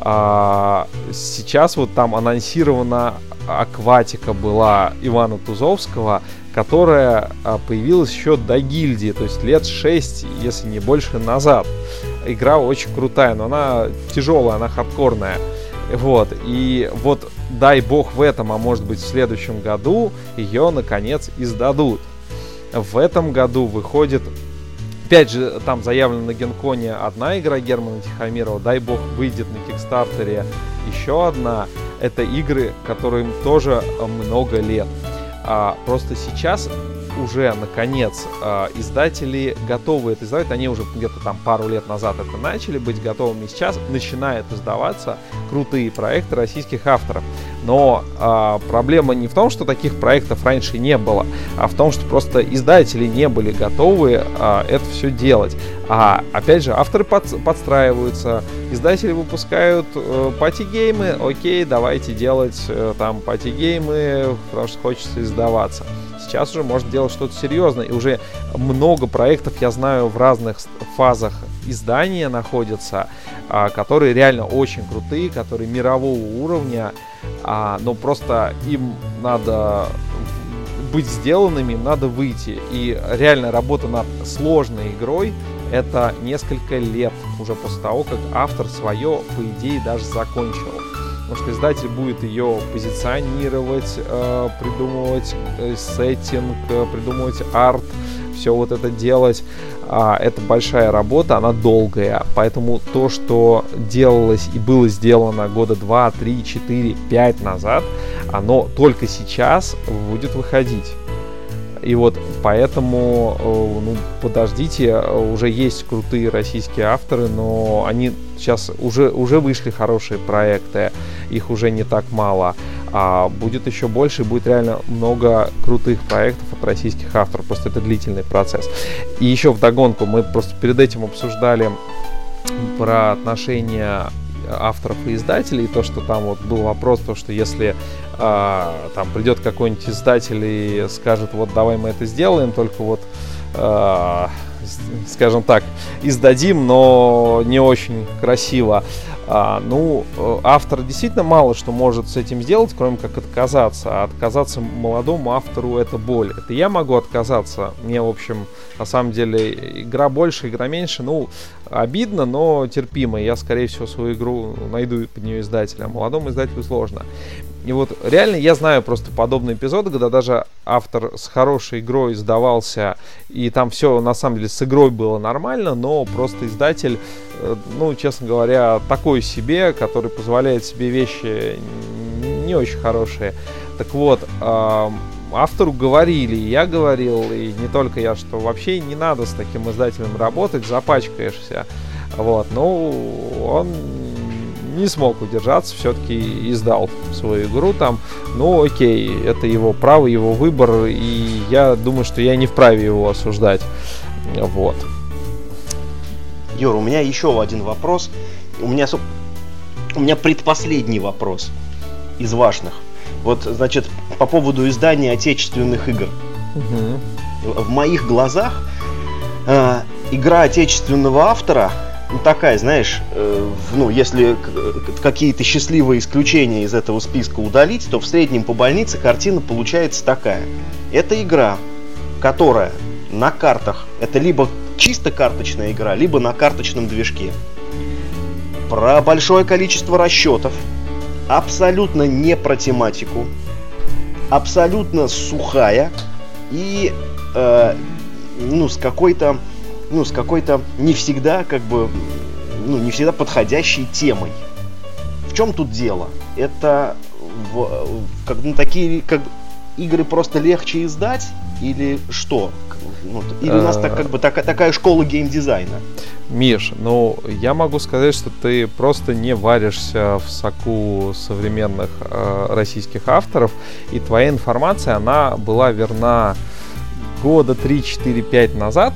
А, сейчас вот там анонсирована акватика была Ивана Тузовского, которая а, появилась еще до гильдии, то есть лет 6, если не больше назад. Игра очень крутая, но она тяжелая, она хардкорная. Вот, и вот дай бог в этом, а может быть в следующем году, ее наконец издадут. В этом году выходит Опять же, там заявлена на Генконе одна игра Германа Тихомирова, дай бог выйдет на Кикстартере еще одна. Это игры, которым тоже много лет. А, просто сейчас уже, наконец, э, издатели готовы это издавать. Они уже где-то там пару лет назад это начали быть готовыми. Сейчас начинают издаваться крутые проекты российских авторов. Но э, проблема не в том, что таких проектов раньше не было, а в том, что просто издатели не были готовы э, это все делать. А опять же, авторы под, подстраиваются, издатели выпускают э, пати-геймы, окей, давайте делать э, там пати-геймы, потому что хочется издаваться. Сейчас уже можно делать что-то серьезное. И уже много проектов, я знаю, в разных фазах издания находятся, а, которые реально очень крутые, которые мирового уровня. А, но просто им надо быть сделанными, им надо выйти. И реально работа над сложной игрой это несколько лет уже после того, как автор свое, по идее, даже закончил что издатель будет ее позиционировать, э, придумывать э, сеттинг, э, придумывать арт, все вот это делать. А, это большая работа, она долгая, поэтому то, что делалось и было сделано года 2, 3, 4, 5 назад, оно только сейчас будет выходить. И вот поэтому, ну, подождите, уже есть крутые российские авторы, но они сейчас уже, уже вышли хорошие проекты, их уже не так мало. А будет еще больше, будет реально много крутых проектов от российских авторов, просто это длительный процесс. И еще в догонку мы просто перед этим обсуждали про отношения авторов и издателей, то, что там вот был вопрос, то, что если э, там придет какой-нибудь издатель и скажет, вот давай мы это сделаем, только вот э, скажем так, издадим, но не очень красиво. А, ну, э, автор действительно мало что может с этим сделать, кроме как отказаться. А отказаться молодому автору это боль. Это я могу отказаться. Мне, в общем, на самом деле, игра больше, игра меньше. Ну, обидно, но терпимо. Я, скорее всего, свою игру найду под нее издателя. А молодому издателю сложно. И вот реально я знаю просто подобные эпизоды, когда даже автор с хорошей игрой сдавался, и там все на самом деле с игрой было нормально, но просто издатель, э, ну, честно говоря, такой себе, который позволяет себе вещи не очень хорошие. Так вот, автору говорили, я говорил, и не только я, что вообще не надо с таким издателем работать, запачкаешься. Вот, ну, он не смог удержаться, все-таки издал свою игру там. Ну, окей, это его право, его выбор, и я думаю, что я не вправе его осуждать. Вот. Юр, у меня еще один вопрос. У меня, у меня предпоследний вопрос из важных. Вот, значит, по поводу издания отечественных игр. Угу. В моих глазах э, игра отечественного автора такая, знаешь, э, ну, если какие-то счастливые исключения из этого списка удалить, то в среднем по больнице картина получается такая. Это игра, которая на картах, это либо чисто карточная игра, либо на карточном движке. Про большое количество расчетов, абсолютно не про тематику, абсолютно сухая и э, ну с какой-то ну, с какой-то не всегда, как бы, ну, не всегда подходящей темой. В чем тут дело? Это в, как, ну, такие, как, игры просто легче издать или что? Ну, или у нас так, как бы так, такая школа геймдизайна? Миш, ну я могу сказать, что ты просто не варишься в соку современных э, российских авторов, и твоя информация, она была верна года 3-4-5 назад,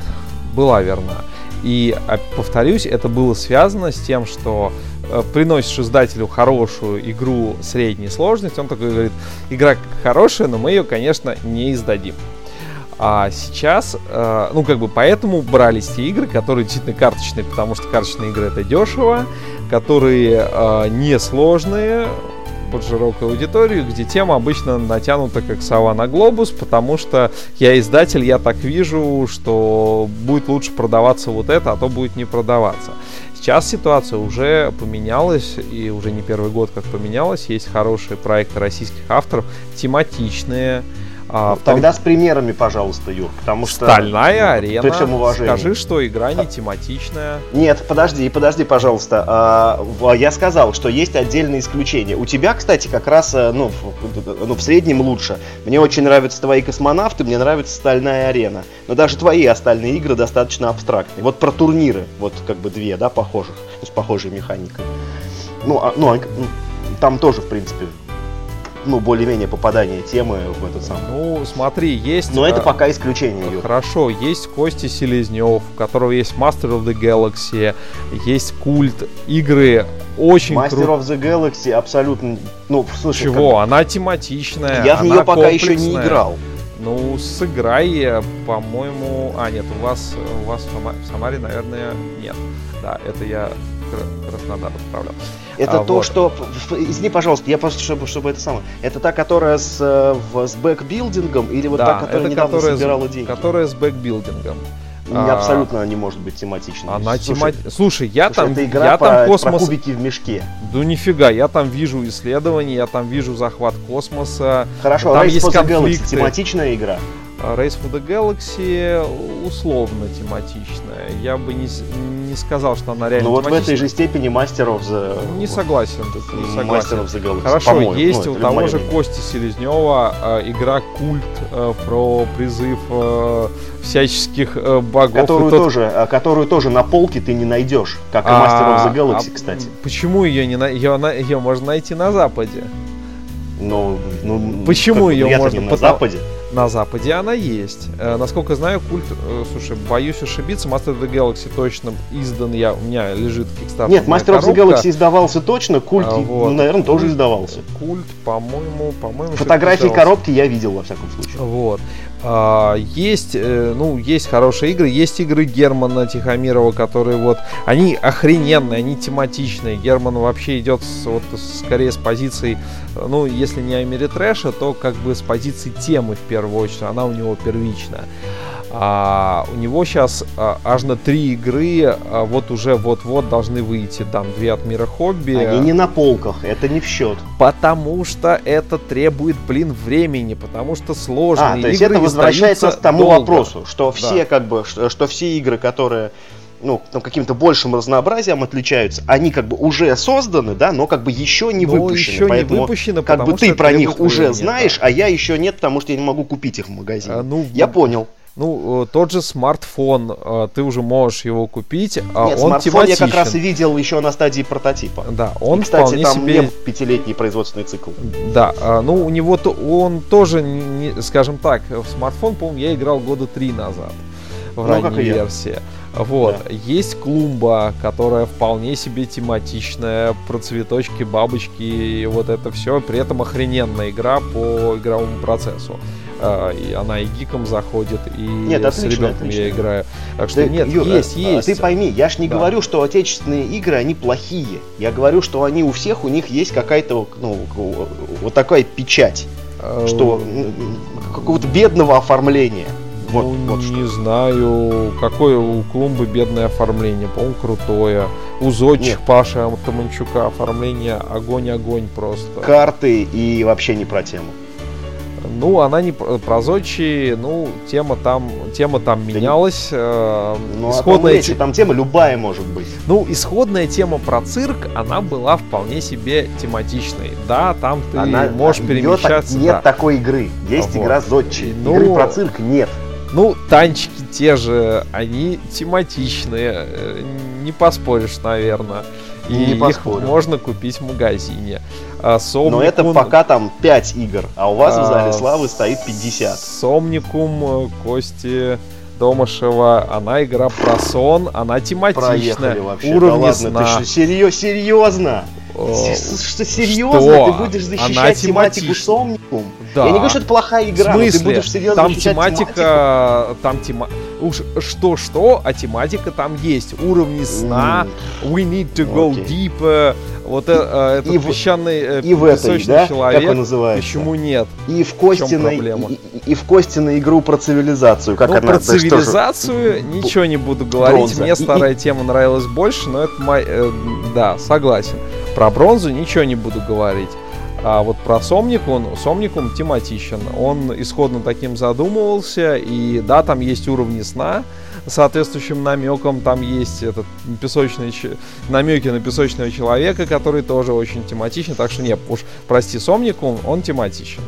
была верна. И, а, повторюсь, это было связано с тем, что э, приносишь издателю хорошую игру средней сложности, он такой говорит, игра хорошая, но мы ее, конечно, не издадим. А сейчас, э, ну как бы поэтому брались те игры, которые действительно карточные, потому что карточные игры это дешево, которые э, не сложные под широкую аудиторию, где тема обычно натянута как сова на глобус, потому что я издатель, я так вижу, что будет лучше продаваться вот это, а то будет не продаваться. Сейчас ситуация уже поменялась, и уже не первый год как поменялась. Есть хорошие проекты российских авторов, тематичные, а, ну, Тогда с примерами, пожалуйста, Юр, потому что... Стальная арена. При всем уважении. Скажи, что игра не тематичная. Нет, подожди, подожди, пожалуйста. А, я сказал, что есть отдельные исключения. У тебя, кстати, как раз, э, ну, ну, в среднем лучше. Мне очень нравятся твои космонавты, мне нравится Стальная арена. Но даже твои остальные игры достаточно абстрактные. Вот про турниры, вот как бы две, да, похожих, с похожей механикой. Ну, а, ну, там тоже, в принципе, ну, более-менее попадание темы в этот самый. Ну, смотри, есть... Но это а, пока исключение, Юр. Хорошо, есть Кости Селезнев, у которого есть Master of the Galaxy, есть культ, игры очень Master кру... of the Galaxy абсолютно... Ну, слушай... Чего? Как... Она тематичная, Я в нее пока еще не играл. Ну, сыграй, по-моему... А, нет, у вас, у вас в Самаре, наверное, нет. Да, это я Краснодар отправлял. Это а, то, вот. что... Извини, пожалуйста, я просто, чтобы, чтобы это самое... Это та, которая с, э, с бэкбилдингом или вот да, та, которая это недавно которая собирала деньги? Которая с бэкбилдингом. А, абсолютно она не может быть тематичной. Она Слушай, тема... Слушай я слушай, там, это игра я по, там космос... про кубики в мешке. Да нифига, я там вижу исследования, я там вижу захват космоса. Хорошо, там Race есть конфликты. Galaxy, тематичная игра. Race for the Galaxy условно тематичная. Я бы не, не сказал, что она реально Ну вот в этой же степени Master of the... Не согласен, не согласен. Master of the Galaxy, Хорошо, есть ну, у того же Кости Селезнева э, игра Культ э, про призыв э, всяческих э, богов. Которую, тот... тоже, э, которую тоже на полке ты не найдешь, как и Master of the Galaxy, а, кстати. Почему ее не на... ее, на... ее можно найти на Западе? Ну, ну почему ее можно на Западе? На Западе она есть. Э, насколько знаю, культ, э, слушай, боюсь ошибиться, Master of the Galaxy точно издан, я, у меня лежит Kickstarter. Нет, Master of the Galaxy издавался точно, культ, а, вот. ну, наверное, тоже издавался. Культ, по-моему, по-моему... Фотографии коробки я видел, во всяком случае. Вот. А, есть, э, ну, есть хорошие игры, есть игры Германа Тихомирова, которые вот, они охрененные, они тематичные. Герман вообще идет с, вот, скорее с позиции, ну, если не Америтрэша, то как бы с позиции темы в первую очередь, она у него первичная. А, у него сейчас а, аж на три игры а, вот уже вот-вот должны выйти. Там две от мира хобби. Они не на полках, это не в счет. Потому что это требует, блин, времени, потому что сложные а, то есть это возвращается к тому долго. вопросу, что все да. как бы, что, что все игры, которые ну, там каким-то большим разнообразием отличаются, они как бы уже созданы, да, но как бы еще не но выпущены. Еще поэтому не выпущены, как бы ты про них уже знаешь, да. а я еще нет, потому что я не могу купить их в магазине. А, ну, я понял. Ну, э, тот же смартфон, э, ты уже можешь его купить, а Нет, он смартфон тематичен. я как раз видел еще на стадии прототипа. Да, он И, кстати, вполне там себе... не пятилетний производственный цикл. Да, а, ну у него то, он тоже, не, скажем так, в смартфон, по-моему, я играл года три назад в ну, ранней версии. Вот. Да. Есть клумба, которая вполне себе тематичная, про цветочки, бабочки и вот это все. При этом охрененная игра по игровому процессу. Uh, и она и гиком заходит, и нет, с отлично, ребенком отлично. я играю. Так что да, нет, Юра, есть, есть. Ты пойми, я ж не да. говорю, что отечественные игры, они плохие. Я говорю, что они у всех, у них есть какая-то, ну, вот такая печать. Uh... Что какого-то бедного оформления. Вот, ну, вот не что. знаю, какое у клумбы бедное оформление, по-моему, крутое. У зодчих Паши Таманчука оформление огонь-огонь просто. Карты и вообще не про тему. Ну, она не про Зодчи, ну, тема там, тема там менялась. Э, ну, исходная а там, речи, там тема любая может быть. Ну, исходная тема про цирк, она была вполне себе тематичной. Да, там ты она, можешь перемещаться. Нет да. такой игры. Есть вот. игра Зодчи. Ну, игры про цирк нет. Ну, танчики те же, они тематичные, э, не поспоришь, наверное. И не их можно купить в магазине. А, Сомникум... Но это пока там 5 игр, а у вас а, в зале славы стоит 50. Сомникум, Кости, Домашева, она игра про сон, она тематичная. вообще. Уровни да ладно, сна. ты что, серьез, серьезно? Что, серьезно? Что? Ты будешь защищать она тематику Сомникум? Да. Я не говорю, что это плохая игра, но ты будешь серьезно там тематика, тематику. Там тема... Уж что-что, а тематика там есть. Уровни сна, mm. we need to go okay. deeper, вот э, э, этот и песчаный э, и в этой, да? человек. Как он называется? Почему нет? И в Костиной, и, и, и в Костиной игру про цивилизацию. Как ну, она, про цивилизацию же... ничего не буду говорить. Бронза. Мне старая и, тема нравилась больше, но это. Э, да, согласен. Про бронзу ничего не буду говорить. А вот про Сомник, он, Сомникум тематичен. Он исходно таким задумывался, и да, там есть уровни сна, соответствующим намеком. Там есть этот песочный намеки на песочного человека, который тоже очень тематичен. Так что нет, уж прости, Сомникум, он тематичен.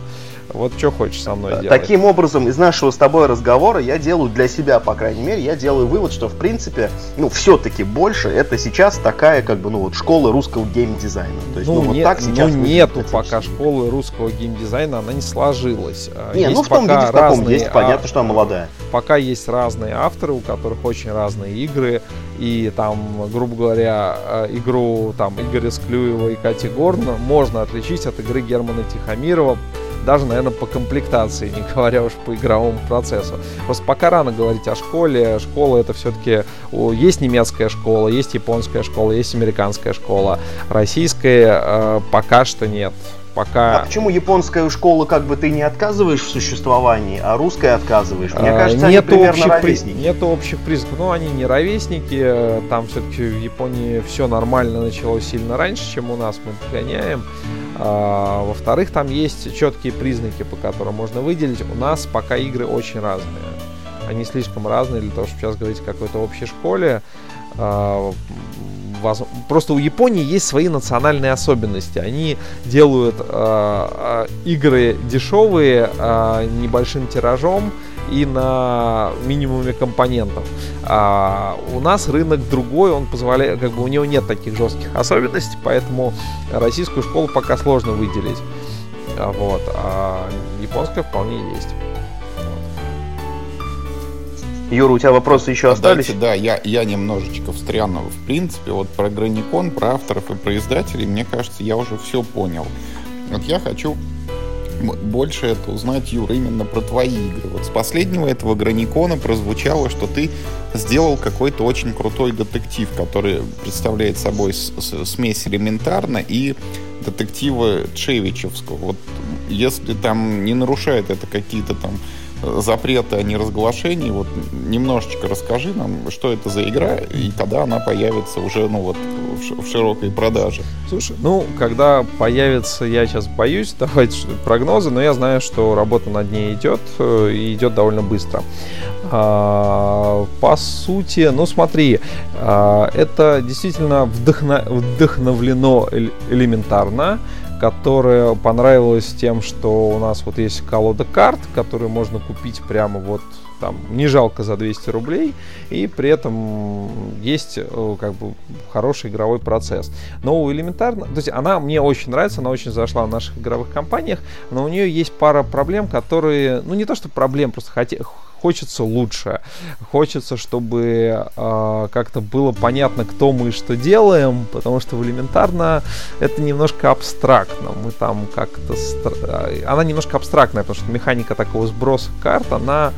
Вот что хочешь со мной делать. Таким образом, из нашего с тобой разговора я делаю для себя, по крайней мере, я делаю вывод, что в принципе, ну, все-таки больше это сейчас такая, как бы, ну, вот школа русского геймдизайна. То есть, ну, ну нет, вот так сейчас. Ну, нету пока школы русского геймдизайна, она не сложилась. А, не, ну, есть ну в том виде, в каком разные, есть, понятно, а, что она молодая. Пока есть разные авторы, у которых очень разные игры, и там, грубо говоря, а, игру там Игоря Склюева и Кати Горна можно отличить от игры Германа Тихомирова даже, наверное, по комплектации, не говоря уж по игровому процессу. Просто пока рано говорить о школе. Школа это все-таки... Есть немецкая школа, есть японская школа, есть американская школа. Российская э, пока что нет пока... А почему японская школа как бы ты не отказываешь в существовании, а русская отказываешь? Мне а, кажется, нету они примерно общих ровесники. При... Нету общих признаков. Ну, они не ровесники. Там все-таки в Японии все нормально началось сильно раньше, чем у нас. Мы догоняем. А, во-вторых, там есть четкие признаки, по которым можно выделить. У нас пока игры очень разные. Они слишком разные для того, чтобы сейчас говорить о какой-то общей школе. А, просто у Японии есть свои национальные особенности. Они делают э, игры дешевые, небольшим тиражом и на минимуме компонентов. А у нас рынок другой, он позволяет, как бы у него нет таких жестких особенностей, поэтому российскую школу пока сложно выделить. Вот, а японская вполне есть. Юра, у тебя вопросы еще остались? Дайте, да, я, я немножечко встряну. В принципе, вот про Граникон, про авторов и про издателей, мне кажется, я уже все понял. Вот я хочу больше это узнать, Юра, именно про твои игры. Вот с последнего этого Граникона прозвучало, что ты сделал какой-то очень крутой детектив, который представляет собой смесь элементарно и детектива Чевичевского. Вот если там не нарушает это какие-то там запреты о неразглашении. Вот немножечко расскажи нам, что это за игра и когда она появится уже ну вот в широкой продаже. Слушай, ну когда появится, я сейчас боюсь давать прогнозы, но я знаю, что работа над ней идет э, и идет довольно быстро. А, по сути, ну смотри, а, это действительно вдохно, вдохновлено элементарно которая понравилась тем, что у нас вот есть колода карт, которые можно купить прямо вот там не жалко за 200 рублей, и при этом есть э, как бы хороший игровой процесс. Но у элементарно, то есть она мне очень нравится, она очень зашла в наших игровых компаниях, но у нее есть пара проблем, которые, ну не то что проблем, просто хотя хочется лучше. Хочется, чтобы э, как-то было понятно, кто мы и что делаем, потому что в элементарно это немножко абстрактно. Мы там как-то... Стр... Она немножко абстрактная, потому что механика такого сброса карт, она,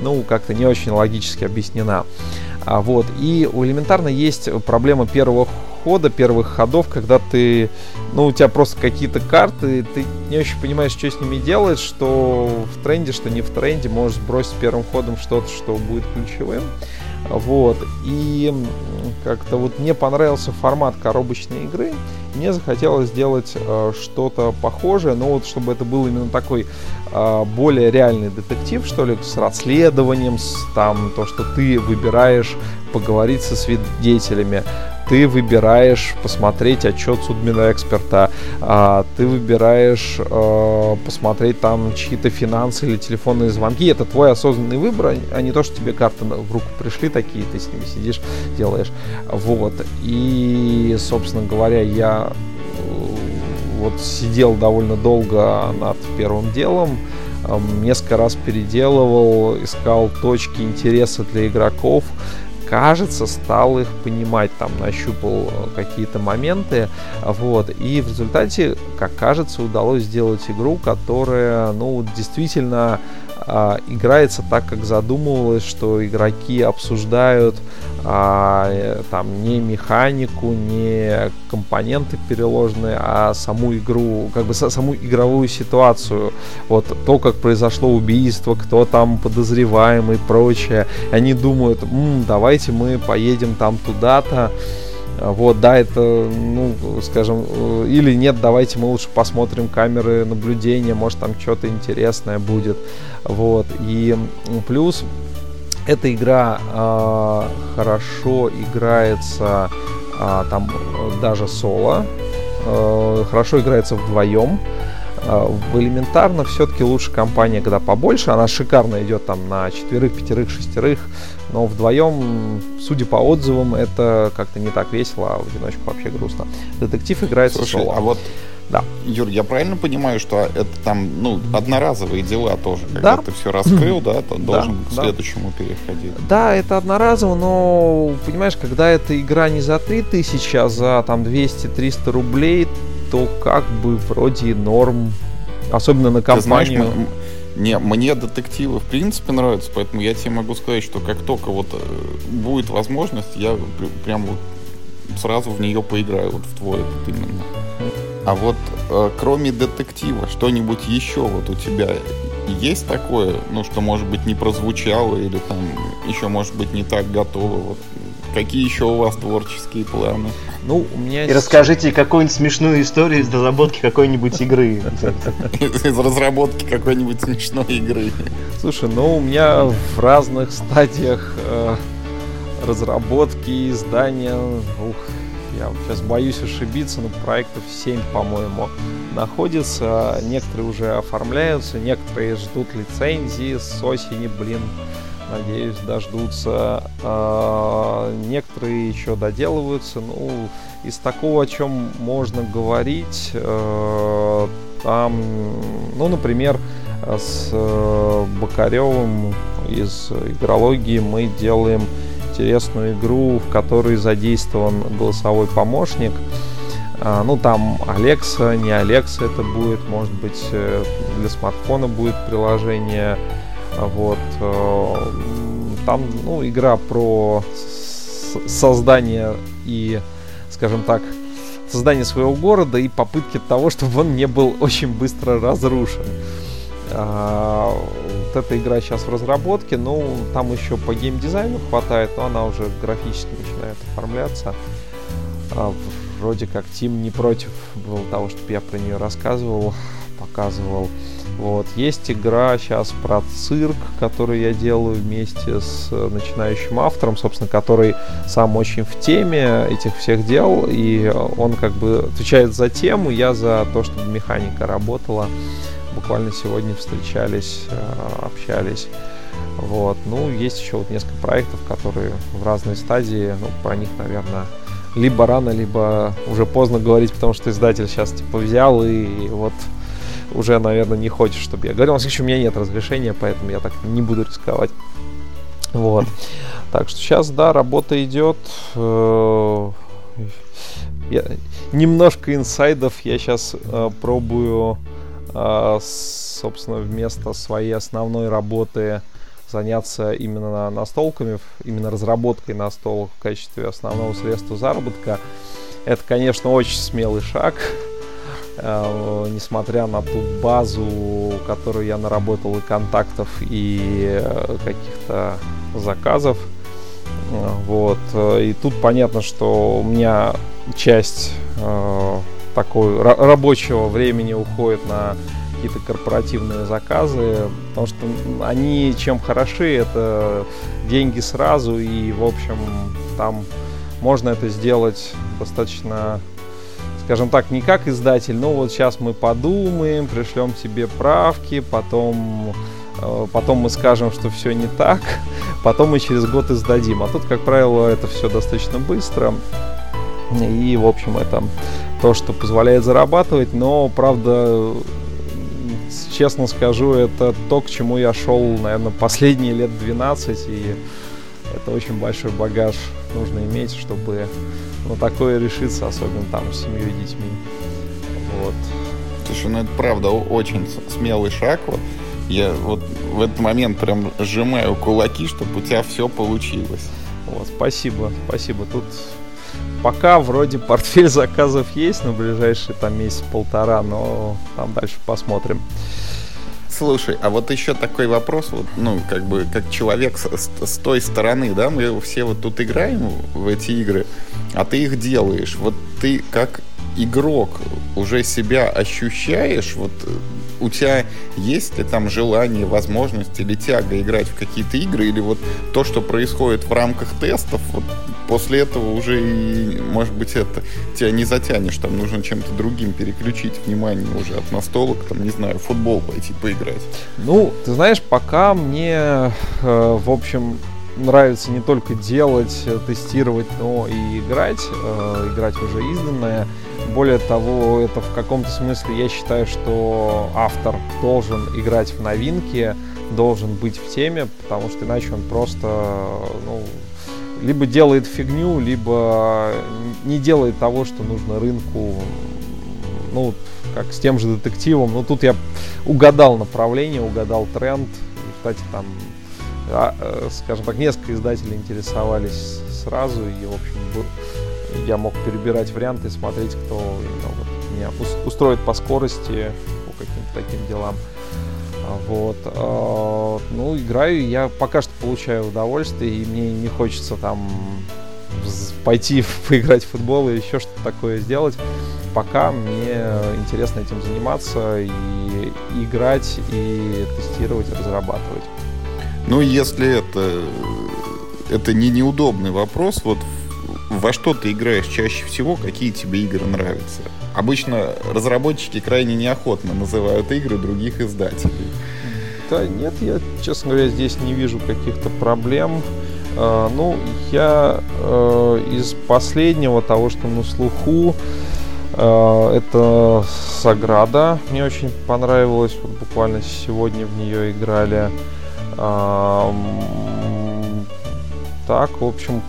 ну, как-то не очень логически объяснена. А, вот. И у элементарно есть проблема первого хода, первых ходов, когда ты, ну, у тебя просто какие-то карты, ты не очень понимаешь, что с ними делать, что в тренде, что не в тренде, можешь сбросить первым ходом что-то, что будет ключевым. Вот. И как-то вот мне понравился формат коробочной игры. Мне захотелось сделать э, что-то похожее, но вот чтобы это был именно такой э, более реальный детектив, что ли, с расследованием, с там то, что ты выбираешь поговорить со свидетелями, ты выбираешь посмотреть отчет судмедэксперта, а, ты выбираешь а, посмотреть там чьи-то финансы или телефонные звонки. Это твой осознанный выбор, а не то, что тебе карты в руку пришли такие, ты с ними сидишь, делаешь. Вот. И, собственно говоря, я э, вот сидел довольно долго над первым делом, несколько раз переделывал, искал точки интереса для игроков, кажется, стал их понимать, там, нащупал э, какие-то моменты, вот, и в результате, как кажется, удалось сделать игру, которая, ну, действительно а, играется так, как задумывалось, что игроки обсуждают а, э, там не механику, не компоненты переложенные, а саму игру, как бы саму игровую ситуацию. Вот то, как произошло убийство, кто там подозреваемый и прочее. Они думают, М, давайте мы поедем там туда-то. Вот, да, это, ну, скажем, э, или нет, давайте мы лучше посмотрим камеры наблюдения, может там что-то интересное будет. Вот, и плюс эта игра э, хорошо играется э, там даже соло, э, хорошо играется вдвоем. Э, в элементарно все-таки лучше компания, когда побольше. Она шикарно идет там на четверых, пятерых, шестерых. Но вдвоем, судя по отзывам, это как-то не так весело, а в одиночку вообще грустно. Детектив играется Слушай, соло. А вот да. Юр, я правильно понимаю, что это там, ну, одноразовые дела тоже, когда да? ты все раскрыл, да, то должен да, к следующему да. переходить. Да, это одноразово, но, понимаешь, когда эта игра не за 3000, а за там 200-300 рублей, то как бы вроде норм, особенно на компанию. Ты знаешь, не, мне детективы в принципе нравятся, поэтому я тебе могу сказать, что как только вот э, будет возможность, я прям вот сразу в нее поиграю, вот в твой этот именно. А вот э, кроме детектива, что-нибудь еще вот у тебя есть такое, ну, что, может быть, не прозвучало или там еще, может быть, не так готово? Вот какие еще у вас творческие планы? Ну, у меня... И расскажите какую-нибудь смешную историю из разработки какой-нибудь игры. Из разработки какой-нибудь смешной игры. Слушай, ну, у меня в разных стадиях э, разработки, издания, ух, я сейчас боюсь ошибиться, но проектов 7, по-моему, находится. Некоторые уже оформляются, некоторые ждут лицензии с осени, блин, надеюсь, дождутся. А, некоторые еще доделываются. Ну, из такого, о чем можно говорить, э, там, ну, например, с э, Бокаревым из игрологии мы делаем интересную игру, в которой задействован голосовой помощник. А, ну, там Alexa, не Alexa это будет, может быть, э, для смартфона будет приложение. Вот. Э, там, ну, игра про создание и, скажем так, создание своего города и попытки того, чтобы он не был очень быстро разрушен. А, вот эта игра сейчас в разработке, ну, там еще по геймдизайну хватает, но она уже графически начинает оформляться. А, вроде как Тим не против был того, чтобы я про нее рассказывал, показывал. Вот. Есть игра сейчас про цирк, которую я делаю вместе с начинающим автором, собственно, который сам очень в теме этих всех дел, и он как бы отвечает за тему, я за то, чтобы механика работала буквально сегодня встречались, э, общались. Вот. Ну, есть еще вот несколько проектов, которые в разной стадии. Ну, про них, наверное, либо рано, либо уже поздно говорить, потому что издатель сейчас типа взял и вот уже, наверное, не хочет, чтобы я говорил. В случае, у меня нет разрешения, поэтому я так не буду рисковать. Вот. Так что сейчас, да, работа идет. Э, я, немножко инсайдов я сейчас э, пробую а, собственно, вместо своей основной работы заняться именно настолками, именно разработкой настолок в качестве основного средства заработка. Это, конечно, очень смелый шаг, несмотря на ту базу, которую я наработал и контактов, и э, каких-то заказов. Вот. И тут понятно, что у меня часть э, такой рабочего времени уходит на какие-то корпоративные заказы, потому что они чем хороши, это деньги сразу, и, в общем, там можно это сделать достаточно, скажем так, не как издатель, но вот сейчас мы подумаем, пришлем тебе правки, потом, э, потом мы скажем, что все не так, потом мы через год издадим. А тут, как правило, это все достаточно быстро. И, в общем, это то, что позволяет зарабатывать, но, правда, честно скажу, это то, к чему я шел, наверное, последние лет 12, и это очень большой багаж нужно иметь, чтобы на такое решиться, особенно там с семьей и детьми. Вот. Слушай, ну это правда очень смелый шаг. Вот. Я вот в этот момент прям сжимаю кулаки, чтобы у тебя все получилось. Вот, спасибо, спасибо. Тут пока вроде портфель заказов есть на ближайший там месяц-полтора, но там дальше посмотрим. Слушай, а вот еще такой вопрос, вот, ну, как бы, как человек с, с той стороны, да, мы все вот тут играем в эти игры, а ты их делаешь. Вот ты как игрок уже себя ощущаешь, вот у тебя есть ли там желание, возможность или тяга играть в какие-то игры, или вот то, что происходит в рамках тестов, вот после этого уже и, может быть, это тебя не затянешь, там нужно чем-то другим переключить внимание уже от настолок, там, не знаю, футбол пойти поиграть. Ну, ты знаешь, пока мне, э, в общем, нравится не только делать, э, тестировать, но и играть, э, играть уже изданное. Более того, это в каком-то смысле я считаю, что автор должен играть в новинки, должен быть в теме, потому что иначе он просто ну, либо делает фигню, либо не делает того, что нужно рынку. Ну, как с тем же детективом. Ну, тут я угадал направление, угадал тренд. И, кстати, там, а, э, скажем так, несколько издателей интересовались сразу. И, в общем, я мог перебирать варианты, смотреть, кто именно меня устроит по скорости, по каким-то таким делам. Вот. А, ну, играю, я пока что получаю удовольствие, и мне не хочется там пойти поиграть в футбол или еще что-то такое сделать. Пока мне интересно этим заниматься и играть, и тестировать, и разрабатывать. Ну, если это, это не неудобный вопрос, вот во что ты играешь чаще всего, какие тебе игры нравятся? Обычно разработчики крайне неохотно называют игры других издателей. Да нет, я, честно говоря, здесь не вижу каких-то проблем. Uh, ну, я uh, из последнего того, что на слуху, uh, это Саграда. Мне очень понравилось. Вот буквально сегодня в нее играли так, в общем,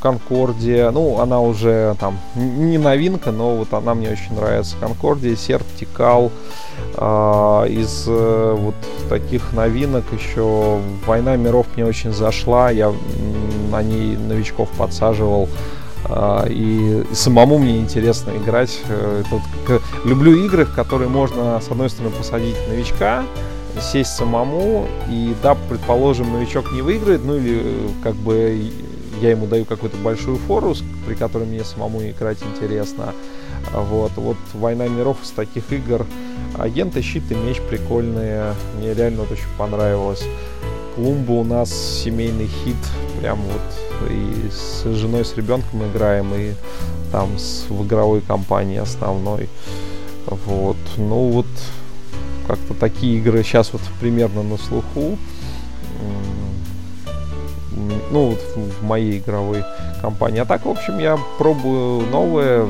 Конкордия, ну, она уже там не новинка, но вот она мне очень нравится. Конкордия, Сертикал, э, из э, вот таких новинок еще Война миров мне очень зашла, я на ней новичков подсаживал. Uh, и, самому мне интересно играть. Uh, вот, люблю игры, в которые можно, с одной стороны, посадить новичка, сесть самому, и да, предположим, новичок не выиграет, ну или э, как бы я ему даю какую-то большую фору, при которой мне самому играть интересно. Вот, вот «Война миров» из таких игр. Агенты, щит и меч прикольные. Мне реально вот очень понравилось. Клумба у нас семейный хит. Прям вот и с женой, с ребенком играем, и там с, в игровой компании основной. Вот. Ну вот как-то такие игры сейчас вот примерно на слуху. Ну, вот в моей игровой компании. А так, в общем, я пробую новые.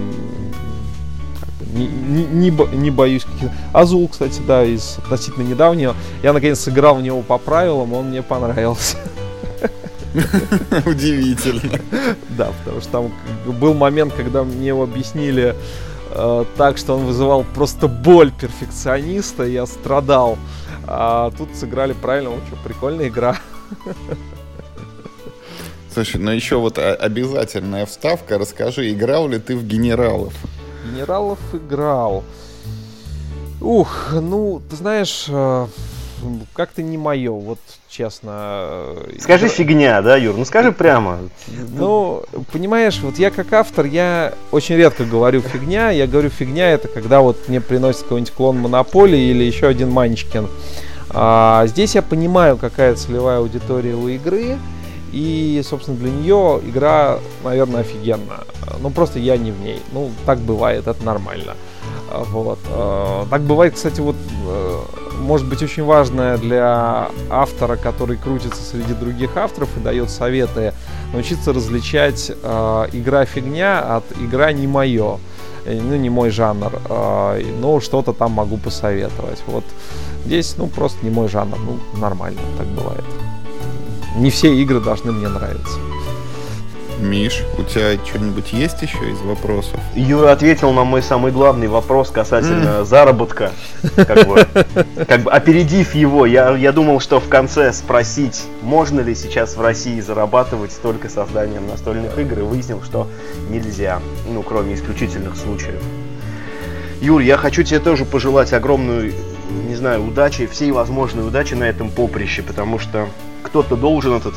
Не, не, не, не боюсь каких Азул, кстати, да, из относительно недавнего. Я наконец сыграл в него по правилам, он мне понравился. Удивительно. Да, потому что там был момент, когда мне его объяснили Э, так, что он вызывал просто боль перфекциониста, я страдал. А тут сыграли правильно, что, прикольная игра. Слушай, ну еще вот обязательная вставка. Расскажи, играл ли ты в генералов? Генералов играл. Ух, ну, ты знаешь, э, как-то не мое, вот честно. Скажи Игра... фигня, да, Юр? Ну скажи прямо. Ну, понимаешь, вот я как автор, я очень редко говорю фигня. Я говорю фигня, это когда вот мне приносит какой-нибудь клон Монополии или еще один Манчкин. А, здесь я понимаю, какая целевая аудитория у игры. И, собственно, для нее игра, наверное, офигенная. Ну, просто я не в ней. Ну, так бывает, это нормально. Вот. А, так бывает, кстати, вот э, может быть очень важное для автора, который крутится среди других авторов и дает советы, научиться различать э, игра фигня от игра не мое. Э, ну, не мой жанр, э, но что-то там могу посоветовать. Вот здесь, ну, просто не мой жанр. Ну, нормально, так бывает. Не все игры должны мне нравиться. Миш, у тебя что-нибудь есть еще из вопросов? Юра ответил на мой самый главный вопрос касательно mm. заработка. Как бы, как бы опередив его, я, я думал, что в конце спросить, можно ли сейчас в России зарабатывать только созданием настольных игр, и выяснил, что нельзя, ну, кроме исключительных случаев. Юр, я хочу тебе тоже пожелать огромную, не знаю, удачи, всей возможной удачи на этом поприще, потому что кто-то должен этот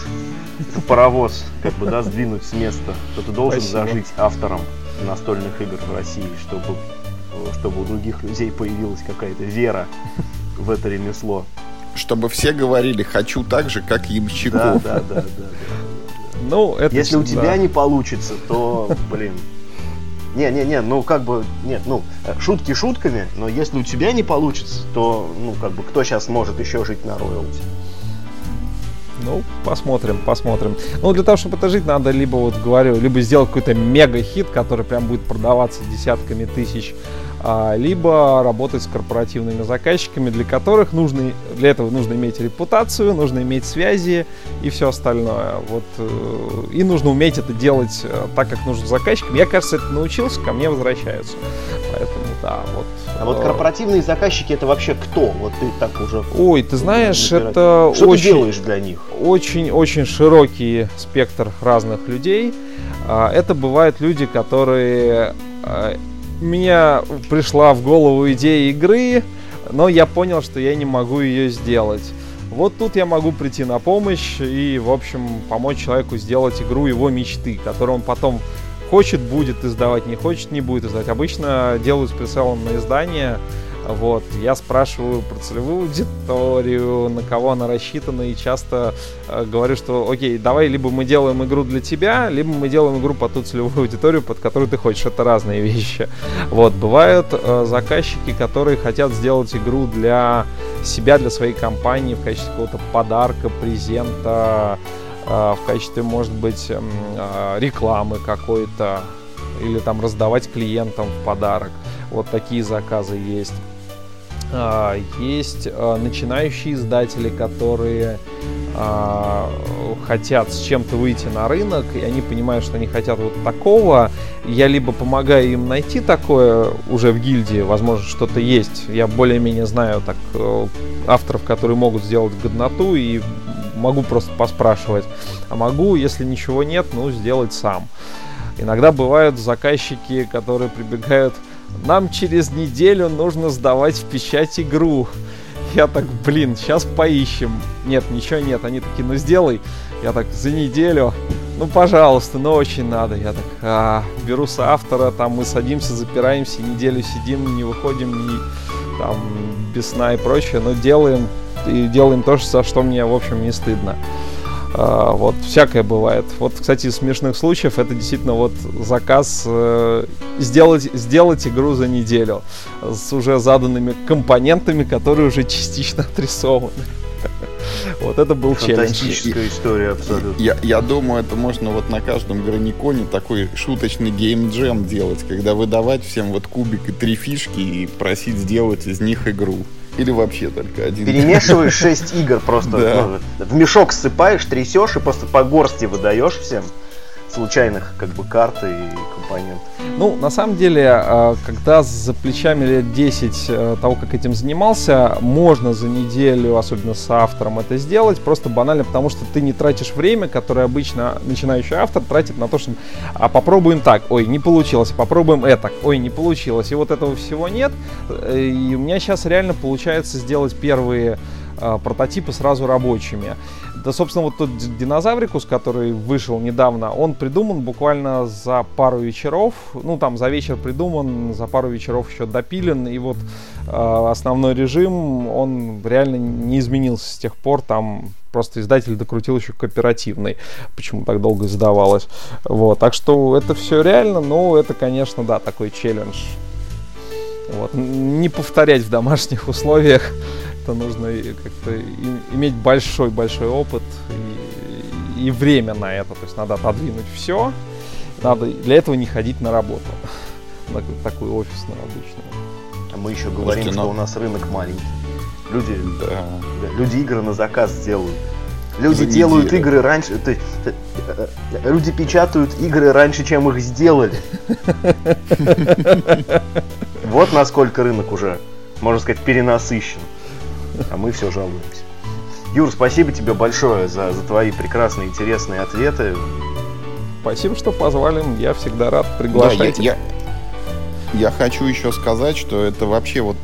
паровоз, как бы, да, сдвинуть с места. Кто-то должен Спасибо. зажить автором настольных игр в России, чтобы, чтобы у других людей появилась какая-то вера в это ремесло. Чтобы все говорили, хочу так же, как Ямщиков. Да, да, да, да. да. Ну, это Если у тебя не получится, то, блин, не, не, не, ну как бы, нет, ну, шутки шутками, но если у тебя не получится, то, ну, как бы, кто сейчас может еще жить на роялти? Ну, посмотрим, посмотрим. Ну, для того, чтобы это жить, надо либо, вот говорю, либо сделать какой-то мега-хит, который прям будет продаваться десятками тысяч, либо работать с корпоративными заказчиками, для которых нужно, для этого нужно иметь репутацию, нужно иметь связи и все остальное. Вот, э, и нужно уметь это делать э, так, как нужно заказчикам. Я, кажется, это научился, ко мне возвращаются. Поэтому, да, вот а вот корпоративные заказчики это вообще кто? Вот ты так уже. Ой, ты знаешь, это что очень, ты делаешь для них? Очень-очень широкий спектр разных людей. А, это бывают люди, которые а, меня пришла в голову идея игры, но я понял, что я не могу ее сделать. Вот тут я могу прийти на помощь и, в общем, помочь человеку сделать игру его мечты, которую он потом Хочет, будет издавать, не хочет, не будет издавать. Обычно делают с на издание. Вот, я спрашиваю про целевую аудиторию, на кого она рассчитана, и часто э, говорю, что, окей, давай либо мы делаем игру для тебя, либо мы делаем игру под ту целевую аудиторию, под которую ты хочешь. Это разные вещи. Вот, бывают э, заказчики, которые хотят сделать игру для себя, для своей компании в качестве какого-то подарка, презента, а, в качестве, может быть, а, рекламы какой-то или там раздавать клиентам в подарок. Вот такие заказы есть. А, есть начинающие издатели, которые хотят с чем-то выйти на рынок, и они понимают, что они хотят вот такого. Я либо помогаю им найти такое уже в гильдии, возможно, что-то есть. Я более-менее знаю так э, авторов, которые могут сделать годноту и могу просто поспрашивать. А могу, если ничего нет, ну, сделать сам. Иногда бывают заказчики, которые прибегают, нам через неделю нужно сдавать в печать игру. Я так, блин, сейчас поищем. Нет, ничего нет. Они такие, ну сделай. Я так, за неделю. Ну, пожалуйста, но очень надо. Я так, а, беру с автора, там мы садимся, запираемся, неделю сидим, не выходим, не, там, без сна и прочее, но делаем и делаем то, за что мне, в общем, не стыдно. Uh, вот, всякое бывает. Вот, кстати, из смешных случаев это действительно вот заказ uh, сделать, сделать игру за неделю с уже заданными компонентами, которые уже частично отрисованы. Вот это был челлендж. Фантастическая история, абсолютно. Я, я думаю, это можно вот на каждом граниконе такой шуточный геймджем делать, когда выдавать всем вот кубик и три фишки и просить сделать из них игру. Или вообще только один? Перемешиваешь 6 игр просто. Да. Ну, в мешок ссыпаешь, трясешь и просто по горсти выдаешь всем случайных как бы карты и компонент. Ну, на самом деле, а, когда за плечами лет 10 э, того, как этим занимался, можно за неделю, особенно с автором, это сделать, просто банально потому, что ты не тратишь время, которое обычно начинающий автор тратит на то, что а попробуем так, ой, не получилось, попробуем это, ой, не получилось. И вот этого всего нет. Э, и у меня сейчас реально получается сделать первые э, прототипы сразу рабочими. Да, собственно, вот тот динозаврикус, который вышел недавно, он придуман буквально за пару вечеров. Ну, там за вечер придуман, за пару вечеров еще допилен. И вот э, основной режим, он реально не изменился с тех пор. Там просто издатель докрутил еще кооперативный, почему так долго издавалось. Вот, так что это все реально, но это, конечно, да, такой челлендж. Вот. Не повторять в домашних условиях, это нужно как-то иметь большой-большой опыт и, и время на это. То есть надо отодвинуть все, надо для этого не ходить на работу, на такую офисную обычную. А мы еще говорим, Слушайте, что но... у нас рынок маленький. Люди, да. люди игры на заказ делают. Люди За делают неделю. игры раньше. То есть, э, э, люди печатают игры раньше, чем их сделали. Вот насколько рынок уже, можно сказать, перенасыщен. А мы все жалуемся. Юр, спасибо тебе большое за, за твои прекрасные, интересные ответы. Спасибо, что позвали. Я всегда рад приглашать. Да, я, я, я хочу еще сказать, что это вообще вот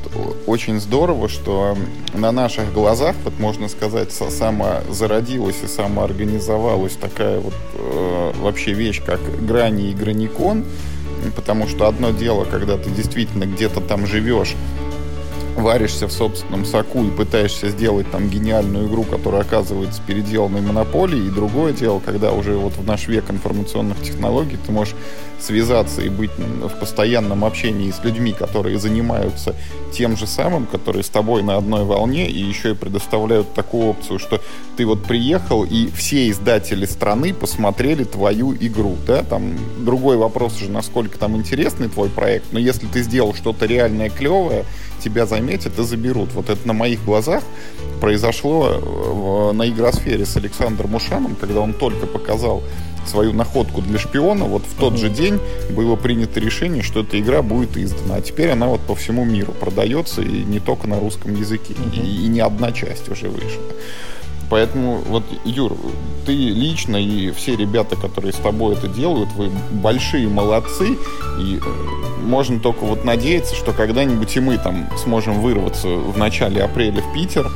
очень здорово, что на наших глазах, вот можно сказать, самозародилась и самоорганизовалась такая вот э, вообще вещь, как грани и граникон, потому что одно дело, когда ты действительно где-то там живешь, варишься в собственном соку и пытаешься сделать там гениальную игру, которая оказывается переделанной монополией, и другое дело, когда уже вот в наш век информационных технологий ты можешь связаться и быть в постоянном общении с людьми, которые занимаются тем же самым, которые с тобой на одной волне, и еще и предоставляют такую опцию, что ты вот приехал, и все издатели страны посмотрели твою игру, да, там другой вопрос уже, насколько там интересный твой проект, но если ты сделал что-то реальное клевое, тебя заметят и заберут. Вот это на моих глазах произошло на игросфере с Александром Мушаном, когда он только показал свою находку для шпиона, вот в тот же день было принято решение, что эта игра будет издана. А теперь она вот по всему миру продается, и не только на русском языке. И, и не одна часть уже вышла. Поэтому, вот, Юр, ты лично и все ребята, которые с тобой это делают, вы большие молодцы. И э, можно только вот надеяться, что когда-нибудь и мы там сможем вырваться в начале апреля в Питер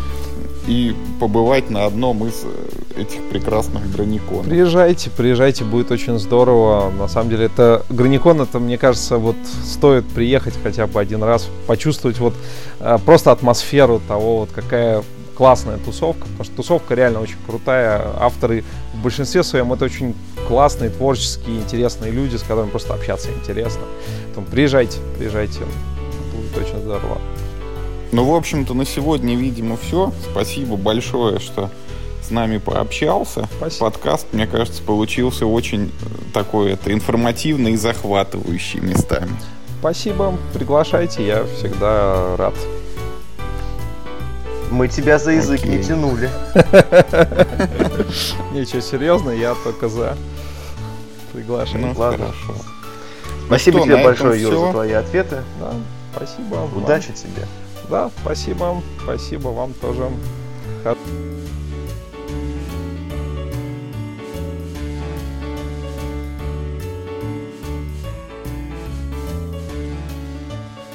и побывать на одном из э, этих прекрасных граниконов. Приезжайте, приезжайте, будет очень здорово. На самом деле, это граникон, это, мне кажется, вот стоит приехать хотя бы один раз, почувствовать вот э, просто атмосферу того, вот какая классная тусовка, потому что тусовка реально очень крутая. Авторы в большинстве своем это очень классные, творческие, интересные люди, с которыми просто общаться интересно. Поэтому приезжайте, приезжайте, будет очень здорово. Ну, в общем-то, на сегодня, видимо, все. Спасибо большое, что с нами пообщался. Спасибо. Подкаст, мне кажется, получился очень э, такой это информативный и захватывающий местами. Спасибо, приглашайте, я всегда рад. Мы тебя за язык Окей. не тянули. Ничего, серьезно, я только за. Приглашай. Ну, Ладно. Хорошо. Спасибо ну, тебе большое, Юр, за твои ответы. Да, спасибо. Удачи тебе. Да, спасибо. Спасибо вам тоже.